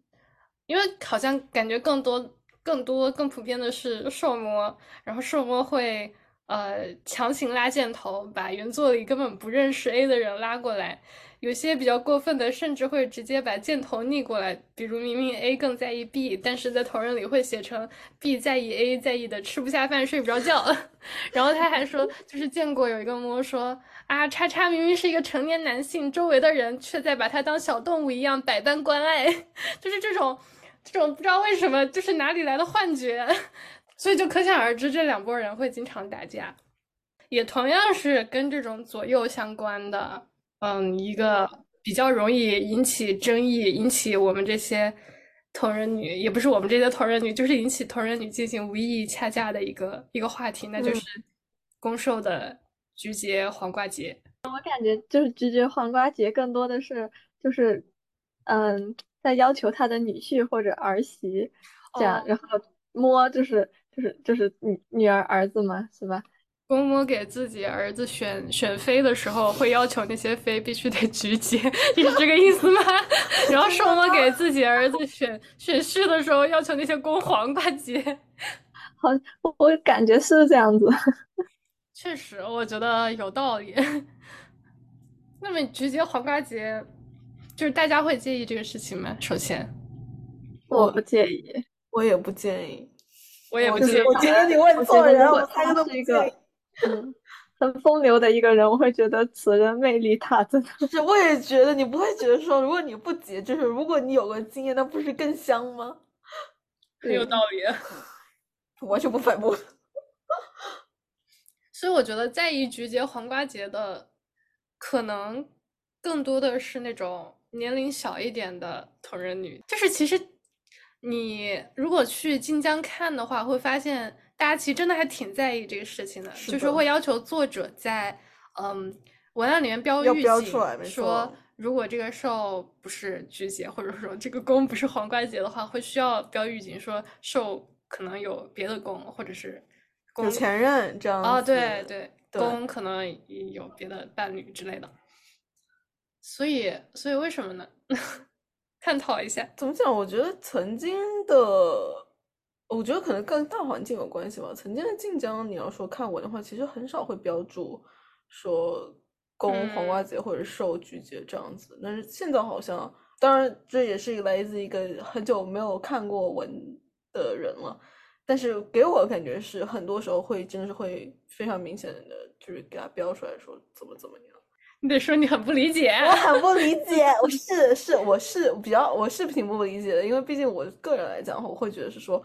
因为好像感觉更多、更多、更普遍的是受魔，然后受魔会呃强行拉箭头，把原作里根本不认识 A 的人拉过来。有些比较过分的，甚至会直接把箭头逆过来，比如明明 A 更在意 B，但是在同人里会写成 B 在意 A，在意的吃不下饭、睡不着觉。然后他还说，就是见过有一个摸说啊，叉叉明明是一个成年男性，周围的人却在把他当小动物一样百般关爱，就是这种这种不知道为什么，就是哪里来的幻觉，所以就可想而知这两拨人会经常打架，也同样是跟这种左右相关的。嗯，一个比较容易引起争议、引起我们这些同人女，也不是我们这些同人女，就是引起同人女进行无意义掐架的一个一个话题，那就是攻受的菊节黄瓜节。我感觉就是菊节黄瓜节更多的是就是，嗯，在要求他的女婿或者儿媳这样，然后摸就是就是就是女女儿儿子嘛，是吧？公摸给自己儿子选选妃的时候，会要求那些妃必须得菊节，你是这个意思吗？然后寿魔给自己儿子选选婿的时候，要求那些公黄瓜节。好，我我感觉是这样子。确实，我觉得有道理。那么菊节黄瓜节，就是大家会介意这个事情吗？首先，我不介意，我也不介意，我也不介意。我觉得你问错人，我猜都是一个。嗯，很风流的一个人，我会觉得此人魅力大增。是，我也觉得你不会觉得说，如果你不结，就是如果你有个经验，那不是更香吗？很有道理，完全不反驳。所以我觉得在意菊节、黄瓜节的，可能更多的是那种年龄小一点的同人女。就是其实你如果去晋江看的话，会发现。大家其实真的还挺在意这个事情的，就是会要求作者在嗯文案里面标预警，说如果这个兽不是菊节，或者说这个弓不是黄瓜节的话，会需要标预警说兽可能有别的弓，或者是有前任这样啊，对对，弓可能有别的伴侣之类的。所以，所以为什么呢？探讨一下，怎么讲？我觉得曾经的。我觉得可能跟大环境有关系吧。曾经的晋江，你要说看文的话，其实很少会标注说公黄瓜节或者受菊节这样子。但是现在好像，当然这也是来自一个很久没有看过文的人了。但是给我感觉是，很多时候会真的是会非常明显的，就是给他标出来说怎么怎么样。你得说你很不理解，我很不理解。我是是我是比较我是挺不理解的，因为毕竟我个人来讲，我会觉得是说。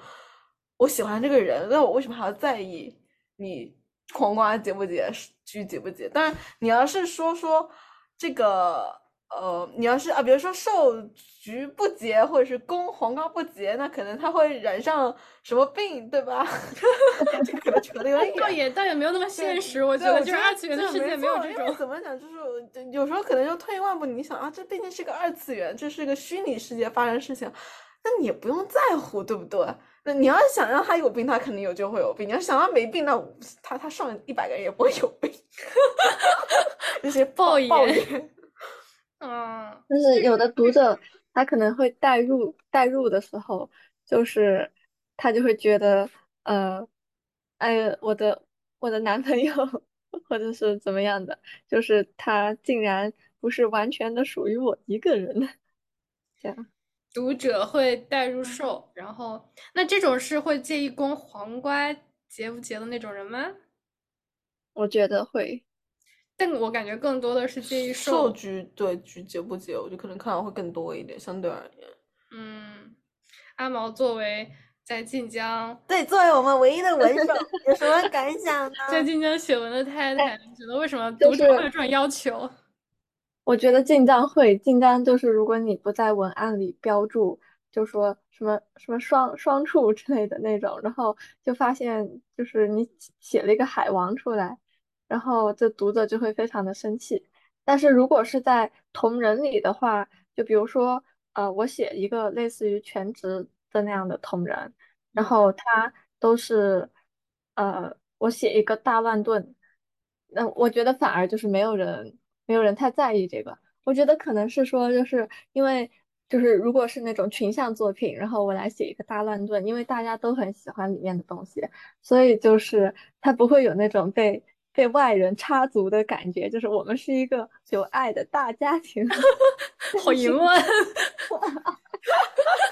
我喜欢这个人，那我为什么还要在意你黄瓜结不结、菊结不结？当然，你要是说说这个，呃，你要是啊，比如说寿菊不结，或者是公黄瓜不结，那可能他会染上什么病，对吧？这可能扯得有点倒也倒也没有那么现实，我觉得就是二次元的世界没有这种。怎么讲？就是有时候可能就退一万步，你想啊，这毕竟是个二次元，这是个虚拟世界发生事情。那你也不用在乎，对不对？那你要想让他有病，他肯定有就会有病；你要想他没病，那他他上一百个人也不会有病。这 些抱抱怨怨，嗯，就是有的读者他可能会代入代入的时候，就是他就会觉得，呃，哎，我的我的男朋友或者是怎么样的，就是他竟然不是完全的属于我一个人的，这样。读者会带入受，然后那这种是会介意攻黄瓜结不结的那种人吗？我觉得会，但我感觉更多的是介意受受，局对局结不结，我就可能看到会更多一点，相对而言。嗯，阿毛作为在晋江对，作为我们唯一的文手，有什么感想呢？在晋江写文的太太，你觉得为什么读者会有这种要求？我觉得进账会，晋江就是如果你不在文案里标注，就说什么什么双双处之类的那种，然后就发现就是你写了一个海王出来，然后这读者就会非常的生气。但是如果是在同人里的话，就比如说呃，我写一个类似于全职的那样的同人，然后他都是呃，我写一个大乱炖，那我觉得反而就是没有人没有人太在意这个。我觉得可能是说，就是因为就是如果是那种群像作品，然后我来写一个大乱炖，因为大家都很喜欢里面的东西，所以就是它不会有那种被被外人插足的感觉，就是我们是一个有爱的大家庭。好淫 乱，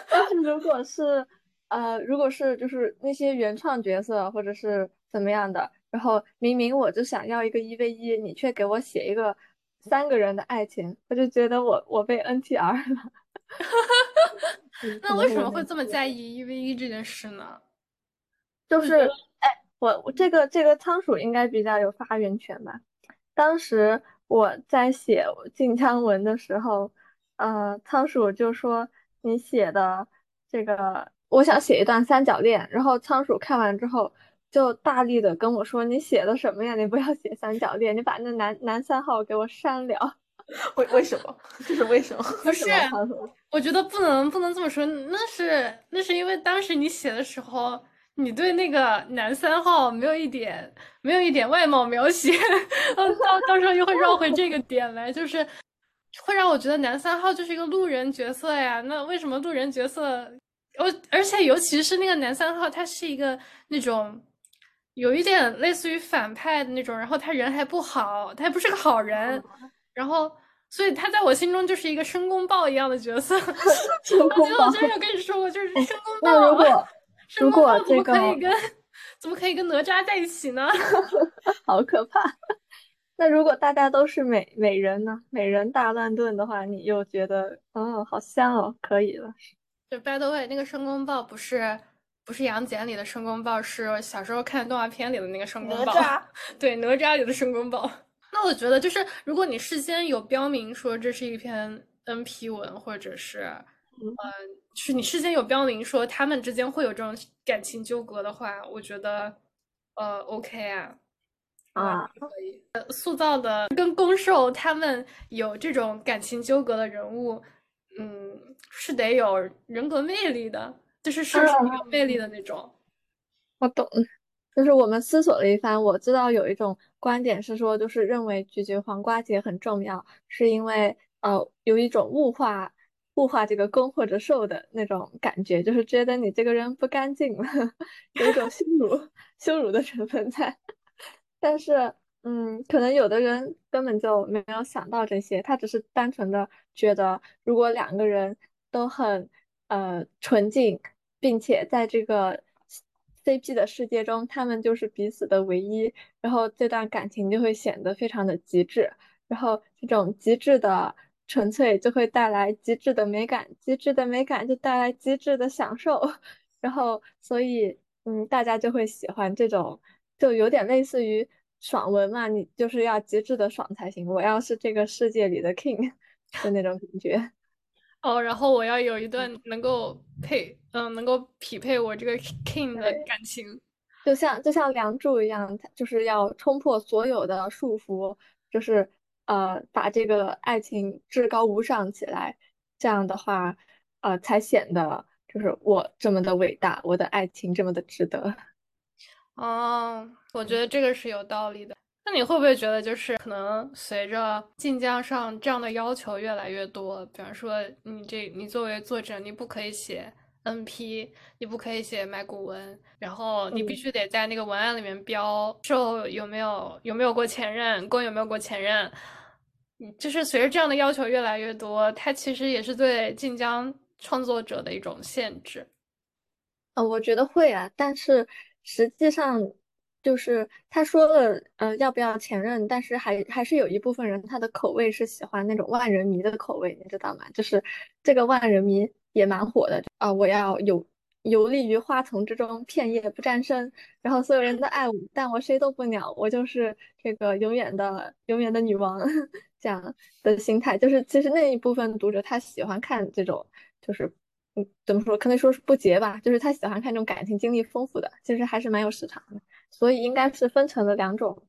但是如果是呃，如果是就是那些原创角色或者是怎么样的，然后明明我就想要一个一 v 一，你却给我写一个三个人的爱情，我就觉得我我被 NTR 了。嗯可能那为什么会这么在意一 v 一这件事呢？就是，哎，我我这个这个仓鼠应该比较有发言权吧。当时我在写晋江文的时候，呃，仓鼠就说你写的这个，我想写一段三角恋，然后仓鼠看完之后就大力的跟我说：“你写的什么呀？你不要写三角恋，你把那男男三号给我删了。为为什么？这是为什么？不是，我觉得不能不能这么说，那是那是因为当时你写的时候，你对那个男三号没有一点没有一点外貌描写，到到到时候又会绕回这个点来，就是会让我觉得男三号就是一个路人角色呀。那为什么路人角色？我而且尤其是那个男三号，他是一个那种有一点类似于反派的那种，然后他人还不好，他还不是个好人，然后。所以他在我心中就是一个申公豹一样的角色。申我公豹觉得我之前有跟你说过，就是申公豹，果如申公豹果这怎么可以个跟 怎么可以跟哪吒在一起呢？好可怕。那如果大家都是美美人呢？美人大乱炖的话，你又觉得哦，好香哦，可以了。就 by the way，那个申公豹不是不是杨戬里的申公豹，是小时候看动画片里的那个申公豹。哪吒，对，哪吒里的申公豹。那我觉得就是，如果你事先有标明说这是一篇 NP 文，或者是，嗯呃，是你事先有标明说他们之间会有这种感情纠葛的话，我觉得，呃，OK 啊，啊，可以。呃，塑造的跟攻受他们有这种感情纠葛的人物，嗯，是得有人格魅力的，就是是是有魅力的那种。我懂。就是我们思索了一番，我知道有一种观点是说，就是认为咀嚼黄瓜节很重要，是因为呃有一种物化物化这个攻或者受的那种感觉，就是觉得你这个人不干净了，有一种羞辱羞辱的成分在。但是，嗯，可能有的人根本就没有想到这些，他只是单纯的觉得，如果两个人都很呃纯净，并且在这个 CP 的世界中，他们就是彼此的唯一，然后这段感情就会显得非常的极致，然后这种极致的纯粹就会带来极致的美感，极致的美感就带来极致的享受，然后所以嗯，大家就会喜欢这种，就有点类似于爽文嘛，你就是要极致的爽才行，我要是这个世界里的 king 的那种感觉。哦，然后我要有一段能够配，嗯，能够匹配我这个 king 的感情。就像就像梁祝一样，就是要冲破所有的束缚，就是呃把这个爱情至高无上起来，这样的话，呃才显得就是我这么的伟大，我的爱情这么的值得。哦，我觉得这个是有道理的。那你会不会觉得，就是可能随着晋江上这样的要求越来越多，比方说你这你作为作者，你不可以写 NP，你不可以写买古文，然后你必须得在那个文案里面标受有没有有没有过前任，公有没有过前任。就是随着这样的要求越来越多，它其实也是对晋江创作者的一种限制。呃，我觉得会啊，但是实际上就是他说了，呃，要不要前任，但是还还是有一部分人他的口味是喜欢那种万人迷的口味，你知道吗？就是这个万人迷也蛮火的啊，我要游游历于花丛之中，片叶不沾身，然后所有人都爱我，但我谁都不鸟，我就是这个永远的永远的女王。这样的心态，就是其实那一部分读者他喜欢看这种，就是嗯，怎么说，可能说是不洁吧，就是他喜欢看这种感情经历丰富的，其实还是蛮有市场的，所以应该是分成了两种，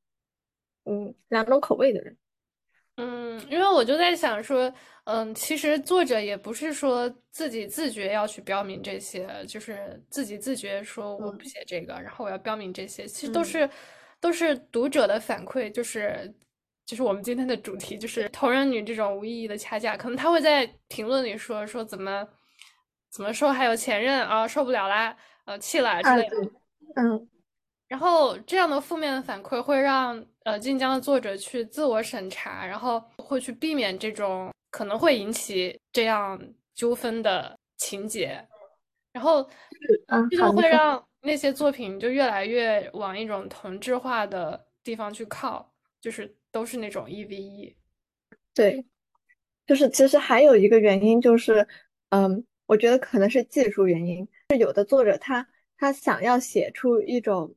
嗯，两种口味的人。嗯，因为我就在想说，嗯，其实作者也不是说自己自觉要去标明这些，就是自己自觉说我不写这个，然后我要标明这些，其实都是都是读者的反馈，就是。就是我们今天的主题，就是同人女这种无意义的掐架，可能他会在评论里说说怎么怎么说还有前任啊，受不了啦，呃，气了之类的。嗯，然后这样的负面的反馈会让呃晋江的作者去自我审查，然后会去避免这种可能会引起这样纠纷的情节，然后这就会让那些作品就越来越往一种同质化的地方去靠，就是。都是那种一 v 一，对，就是其实还有一个原因就是，嗯，我觉得可能是技术原因，是有的作者他他想要写出一种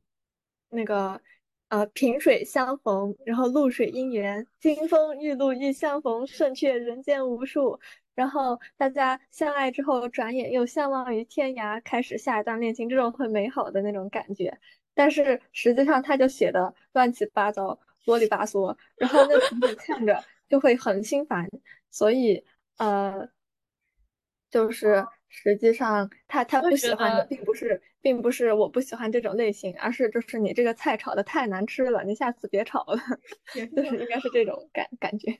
那个呃萍水相逢，然后露水姻缘，金风玉露一相逢，胜却人间无数，然后大家相爱之后，转眼又相忘于天涯，开始下一段恋情，这种很美好的那种感觉，但是实际上他就写的乱七八糟。啰里吧嗦，然后那读者看着就会很心烦，所以呃，就是实际上他他不喜欢的并不是并不是我不喜欢这种类型，而是就是你这个菜炒的太难吃了，你下次别炒了，就是应该是这种感感觉。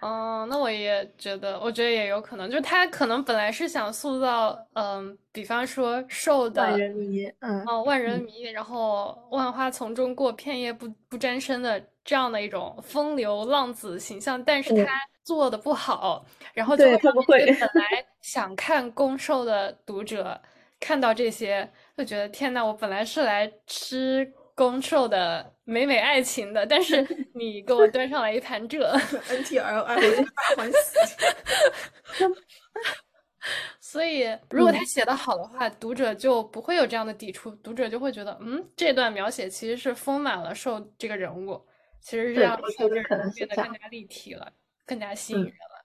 哦，那我也觉得，我觉得也有可能，就是他可能本来是想塑造，嗯，比方说瘦的万人迷，嗯，哦，万人迷，然后万花丛中过，片叶不不沾身的这样的一种风流浪子形象，但是他做的不好，然后就会本来想看攻受的读者看到这些，就觉得天呐，我本来是来吃。攻受的美美爱情的，但是 你给我端上来一盘这，N T L I，我真大欢喜。所以，如果他写的好的话，读者就不会有这样的抵触，读者就会觉得，嗯，这段描写其实是丰满了受这个人物，其实是让受这个人物变得更加立体了，更加吸引人了。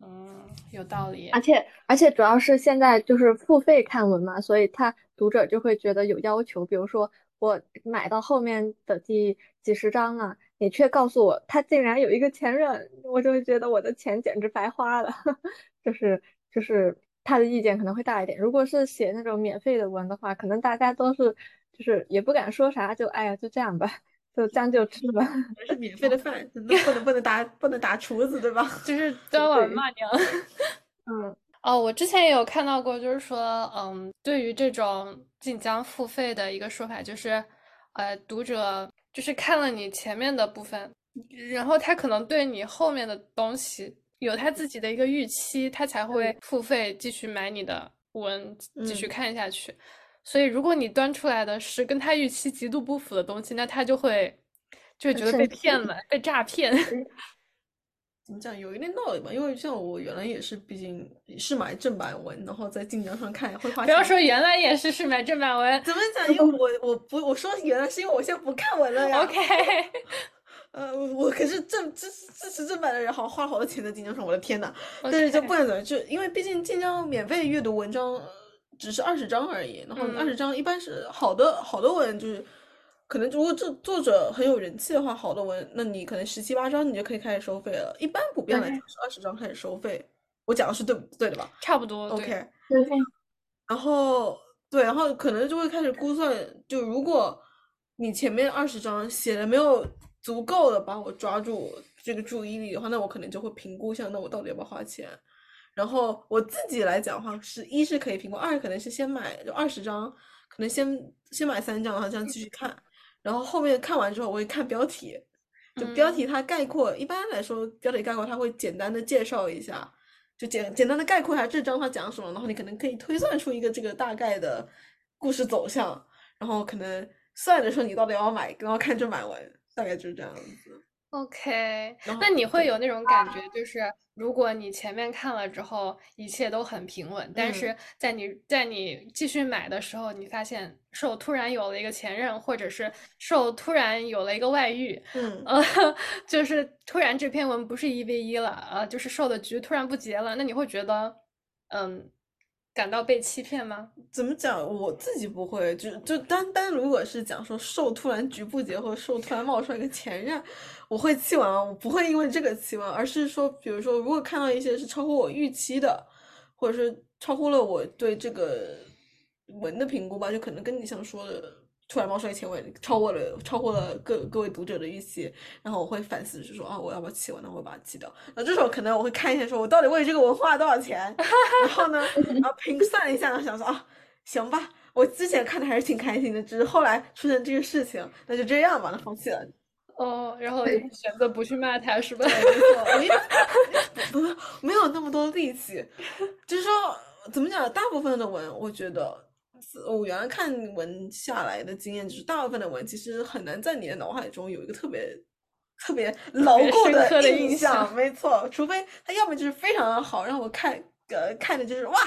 嗯，有道理。而且，而且主要是现在就是付费看文嘛，所以他读者就会觉得有要求，比如说。我买到后面的第几十章了，你却告诉我他竟然有一个前任，我就会觉得我的钱简直白花了。就是就是他的意见可能会大一点。如果是写那种免费的文的话，可能大家都是就是也不敢说啥，就哎呀就这样吧，就将就吃吧。是免费的饭，不能不能打不能打厨子对吧？就是端碗骂娘。嗯。哦，我之前也有看到过，就是说，嗯，对于这种晋江付费的一个说法，就是，呃，读者就是看了你前面的部分，然后他可能对你后面的东西有他自己的一个预期，他才会付费继续买你的文，继续看下去。所以，如果你端出来的是跟他预期极度不符的东西，那他就会就会觉得被骗了，被诈骗。怎么讲？有一点道理吧，因为像我原来也是，毕竟是买正版文，然后在晋江上看会花钱。不要说原来也是是买正版文，怎么讲？因为我我不我说原来是因为我现在不看文了呀。OK，呃，我可是正支持支持正版的人，好花了好多钱在晋江上，我的天呐。但是就不管怎么，就因为毕竟晋江免费阅读文章只是二十章而已，然后二十章一般是好的好的文就是。可能如果这作者很有人气的话，好的文，那你可能十七八章你就可以开始收费了。一般普遍来讲是二十章开始收费。我讲的是对对的吧？差不多。OK，然后对，然后可能就会开始估算，就如果你前面二十章写的没有足够的把我抓住这个注意力的话，那我可能就会评估一下，那我到底要不要花钱。然后我自己来讲的话，是一是可以评估，二可能是先买就二十张，可能先先买三张，然后这样继续看，然后后面看完之后我会看标题，就标题它概括，一般来说标题概括它会简单的介绍一下，就简简单的概括一下这章它讲什么，然后你可能可以推算出一个这个大概的故事走向，然后可能算着说你到底要买，然后看这买完，大概就是这样子。OK，那你会有那种感觉，就是如果你前面看了之后一切都很平稳，但嗯是在你在你继续买的时候，你发现受突然有了一个前任，或者是受突然有了一个外遇，嗯呃，就是突然这篇文不是一 v 一了，呃，就是受的局突然不结了，那你会觉得，嗯，感到被欺骗吗？怎么讲？我自己不会，就就单单如果是讲说受突然局部结，或者受突然冒出来一个前任，我会气完，我不会因为这个气完，而是说，比如说，如果看到一些是超乎我预期的，或者是超乎了我对这个文的评估吧，就可能跟你想说的，突然冒出来前文，超过了超过了各各位读者的预期，然后我会反思，就说啊，我要不要弃文？那我会把它弃掉。那这时候可能我会看一下，说我到底为这个文花了多少钱，然后呢，然后评算一下，然后想说啊，行吧，我之前看的还是挺开心的，只是后来出现这个事情，那就这样吧，那放弃了。哦，然后对。选择不去骂他，是吧？没错，不没有那么多力气，就是说怎么讲，大部分的文，我觉得我原来看文下来的经验，就是大部分的文其实很难在你的脑海中有一个特别特别牢固的印印象没错，除非他要么就是非常的好，让我看呃看着就是哇。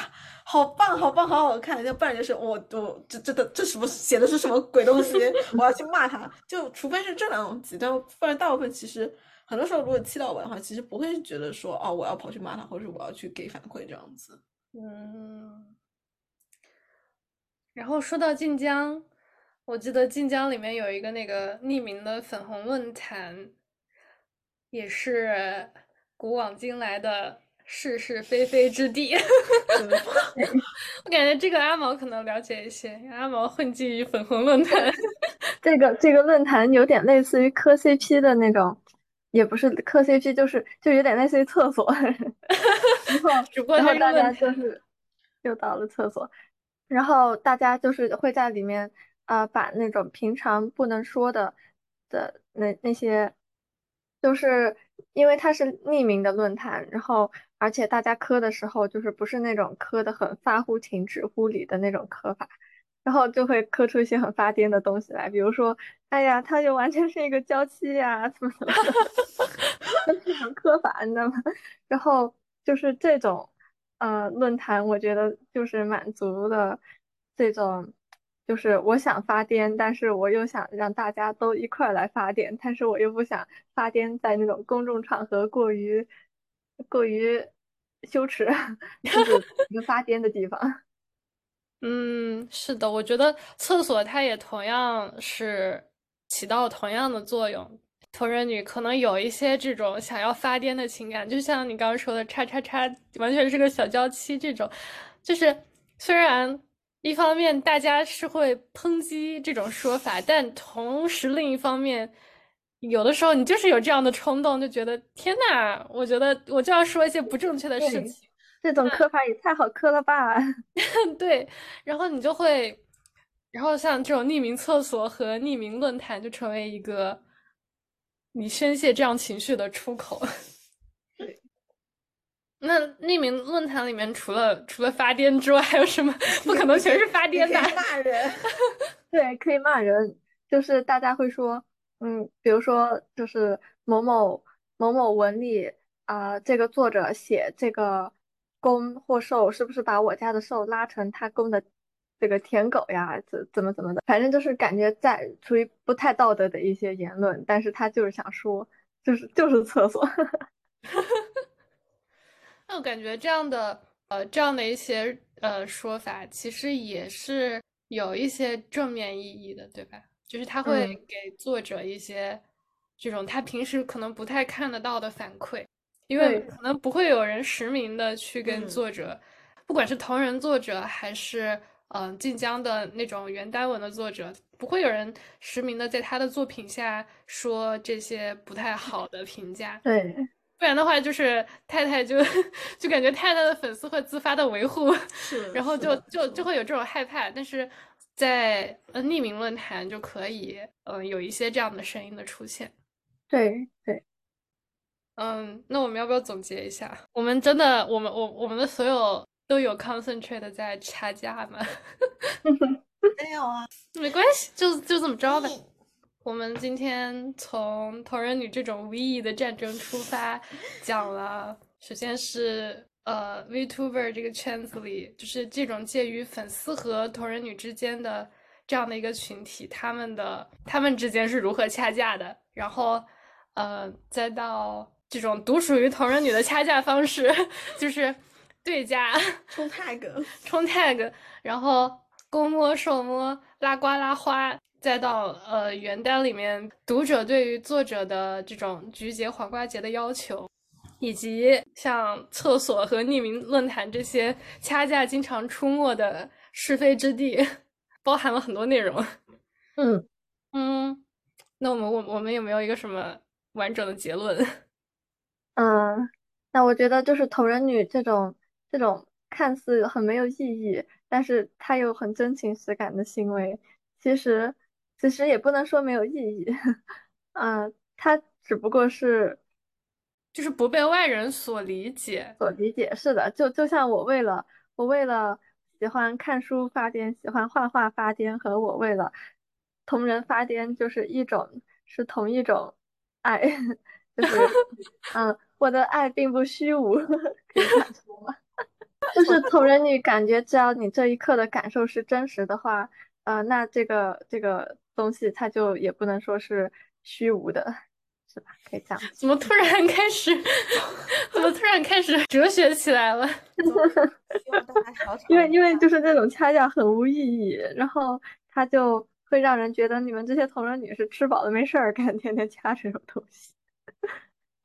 好棒，好棒，好好看！要不然就是我我这这的这什么写的是什么鬼东西？我要去骂他。就除非是这两种极端，不然大部分其实很多时候如果气到我的话，其实不会觉得说哦，我要跑去骂他，或者是我要去给反馈这样子。嗯，然后说到晋江，我记得晋江里面有一个那个匿名的粉红论坛，也是古往今来的是是非非之地。真的我感觉这个阿毛可能了解一些，阿毛混迹于粉红论坛。这个这个论坛有点类似于磕 CP 的那种，也不是磕 CP，就是就有点类似于厕所，然后只不过大家就是又到了厕所，然后大家就是会在里面啊、呃把那种平常不能说的的那那些，就是因为它是匿名的论坛，然后而且大家磕的时候就是不是那种磕的很发乎情止乎礼的那种磕法。然后就会磕出一些很发癫的东西来，比如说，哎呀，他就完全是一个娇妻呀、怎么怎么的，这种磕法，你知道吗？然后就是这种，呃，论坛，我觉得就是满足了这种，就是我想发癫，但是我又想让大家都一块儿来发癫，但是我又不想发癫在那种公众场合过于过于羞耻，就是一个发癫的地方。嗯，是的，我觉得厕所它也同样是起到同样的作用。同人女可能有一些这种想要发癫的情感，就像你刚刚说的“叉叉叉”，完全是个小娇妻这种。就是虽然一方面大家是会抨击这种说法，但同时另一方面，有的时候你就是有这样的冲动，就觉得天呐，我觉得我就要说一些不正确的事情。这种磕法也太好磕了吧！对，然后你就会，然后像这种匿名厕所和匿名论坛就成为一个你宣泄这样情绪的出口。对，那匿名论坛里面除了除了发癫之外，还有什么？不可能全是发癫吧？骂人。对，可以骂人，就是大家会说，嗯，比如说就是某某某某文里啊、这个作者写这个攻或受是不是把我家的受拉成他攻的这个舔狗呀？怎怎么怎么的，反正就是感觉在处于不太道德的一些言论，但是他就是想说，就是就是厕所。那我感觉这样的呃这样的一些呃说法，其实也是有一些正面意义的，对吧？就是他会嗯。给作者一些这种他平时可能不太看得到的反馈，因为可能不会有人实名的去跟嗯。作者不管是同人作者还是嗯晋江的那种原单文的作者，不会有人实名的在他的作品下说这些不太好的评价。对，不然的话，就是太太就就感觉太太的粉丝会自发的维护，是，然后就就就会会有这种害怕。但是在呃匿名论坛就可以，嗯，有一些这样的声音的出现。对对，嗯，那我们要不要总结一下？我们真的，我们我我们的所有都有 concentrate 在掐架吗？没有啊，没关系，就就这么着吧。我们今天从同人女这种无意义的战争出发，讲了首先是呃 VTuber 这个圈子里，就是这种介于粉丝和同人女之间的这样的一个群体，他们的他们之间是如何掐架的，然后。呃，再到这种独属于同人女的掐架方式，就是对家冲 tag，冲 tag，然后公摸、受摸、拉瓜、拉花，再到呃原单里面读者对于作者的这种菊节、黄瓜节的要求，以及像厕所和匿名论坛这些掐架经常出没的是非之地，包含了很多内容。嗯嗯，那我们我我们有没有一个什么？完整的结论，嗯，那我觉得就是同人女这种这种看似很没有意义，但是她又很真情实感的行为，其实其实也不能说没有意义，嗯，它只不过是就是不被外人所理解，所理解是的，就就像我为了我为了喜欢看书发癫，喜欢画画发癫，和我为了同人发癫，就是一种是同一种。爱就是，嗯，我的爱并不虚无？就是同人女感觉，只要你这一刻的感受是真实的话，呃，那这个这个东西它就也不能说是虚无的，可以这样。怎么突然开始？怎么突然开始哲学起来了？因为因为就是这种掐架很无意义，然后他就。会让人觉得你们这些同人女是吃饱了没事儿干，天天掐这种东西。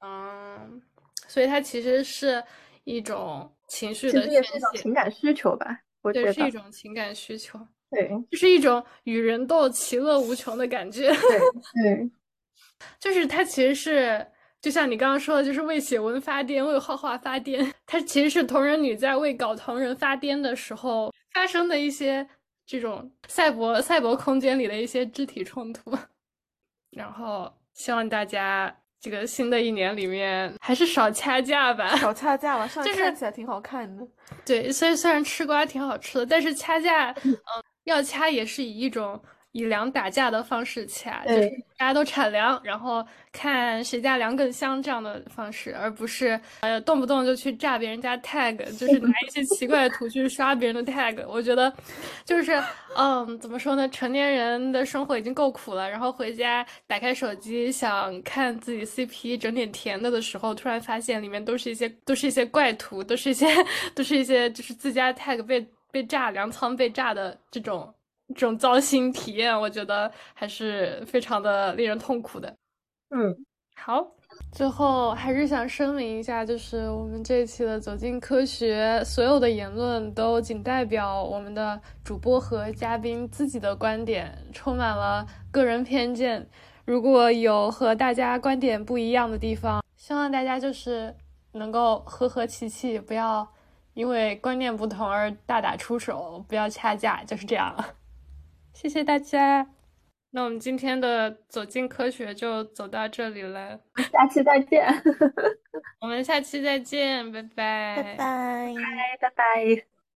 嗯，所以它其实是一种情绪的宣泄，情感需求吧？我觉得是一种情感需求。对，就是一种与人斗其乐无穷的感觉。对对，就是它其实是，就像你刚刚说的，就是为写文发癫，为画画发癫。它其实是同人女在为搞同人发癫的时候发生的一些。这种赛博赛博空间里的一些肢体冲突，然后希望大家这个新的一年里面还是少掐架吧，少掐架吧，就是看起来挺好看的。对，虽然虽然吃瓜挺好吃的，但是掐架，嗯，要掐也是以一种。以粮打架的方式掐，就是大家都产粮，然后看谁家粮更香这样的方式，而不是呃动不动就去炸别人家 tag，就是拿一些奇怪的图去刷别人的 tag。我觉得就是嗯，怎么说呢？成年人的生活已经够苦了，然后回家打开手机想看自己 CP 整点甜的的时候，突然发现里面都是一些都是一些怪图，都是一些 都是一些就是自家 tag 被被炸粮仓被炸的这种。这种糟心体验，我觉得还是非常的令人痛苦的。嗯，好，最后还是想声明一下，就是我们这一期的《走进科学》，所有的言论都仅代表我们的主播和嘉宾自己的观点，充满了个人偏见。如果有和大家观点不一样的地方，希望大家就是能够和和气气，不要因为观念不同而大打出手，不要掐架，就是这样。谢谢大家，那我们今天的走进科学就走到这里了，下期再见，我们下期再见，拜拜，拜拜，拜拜。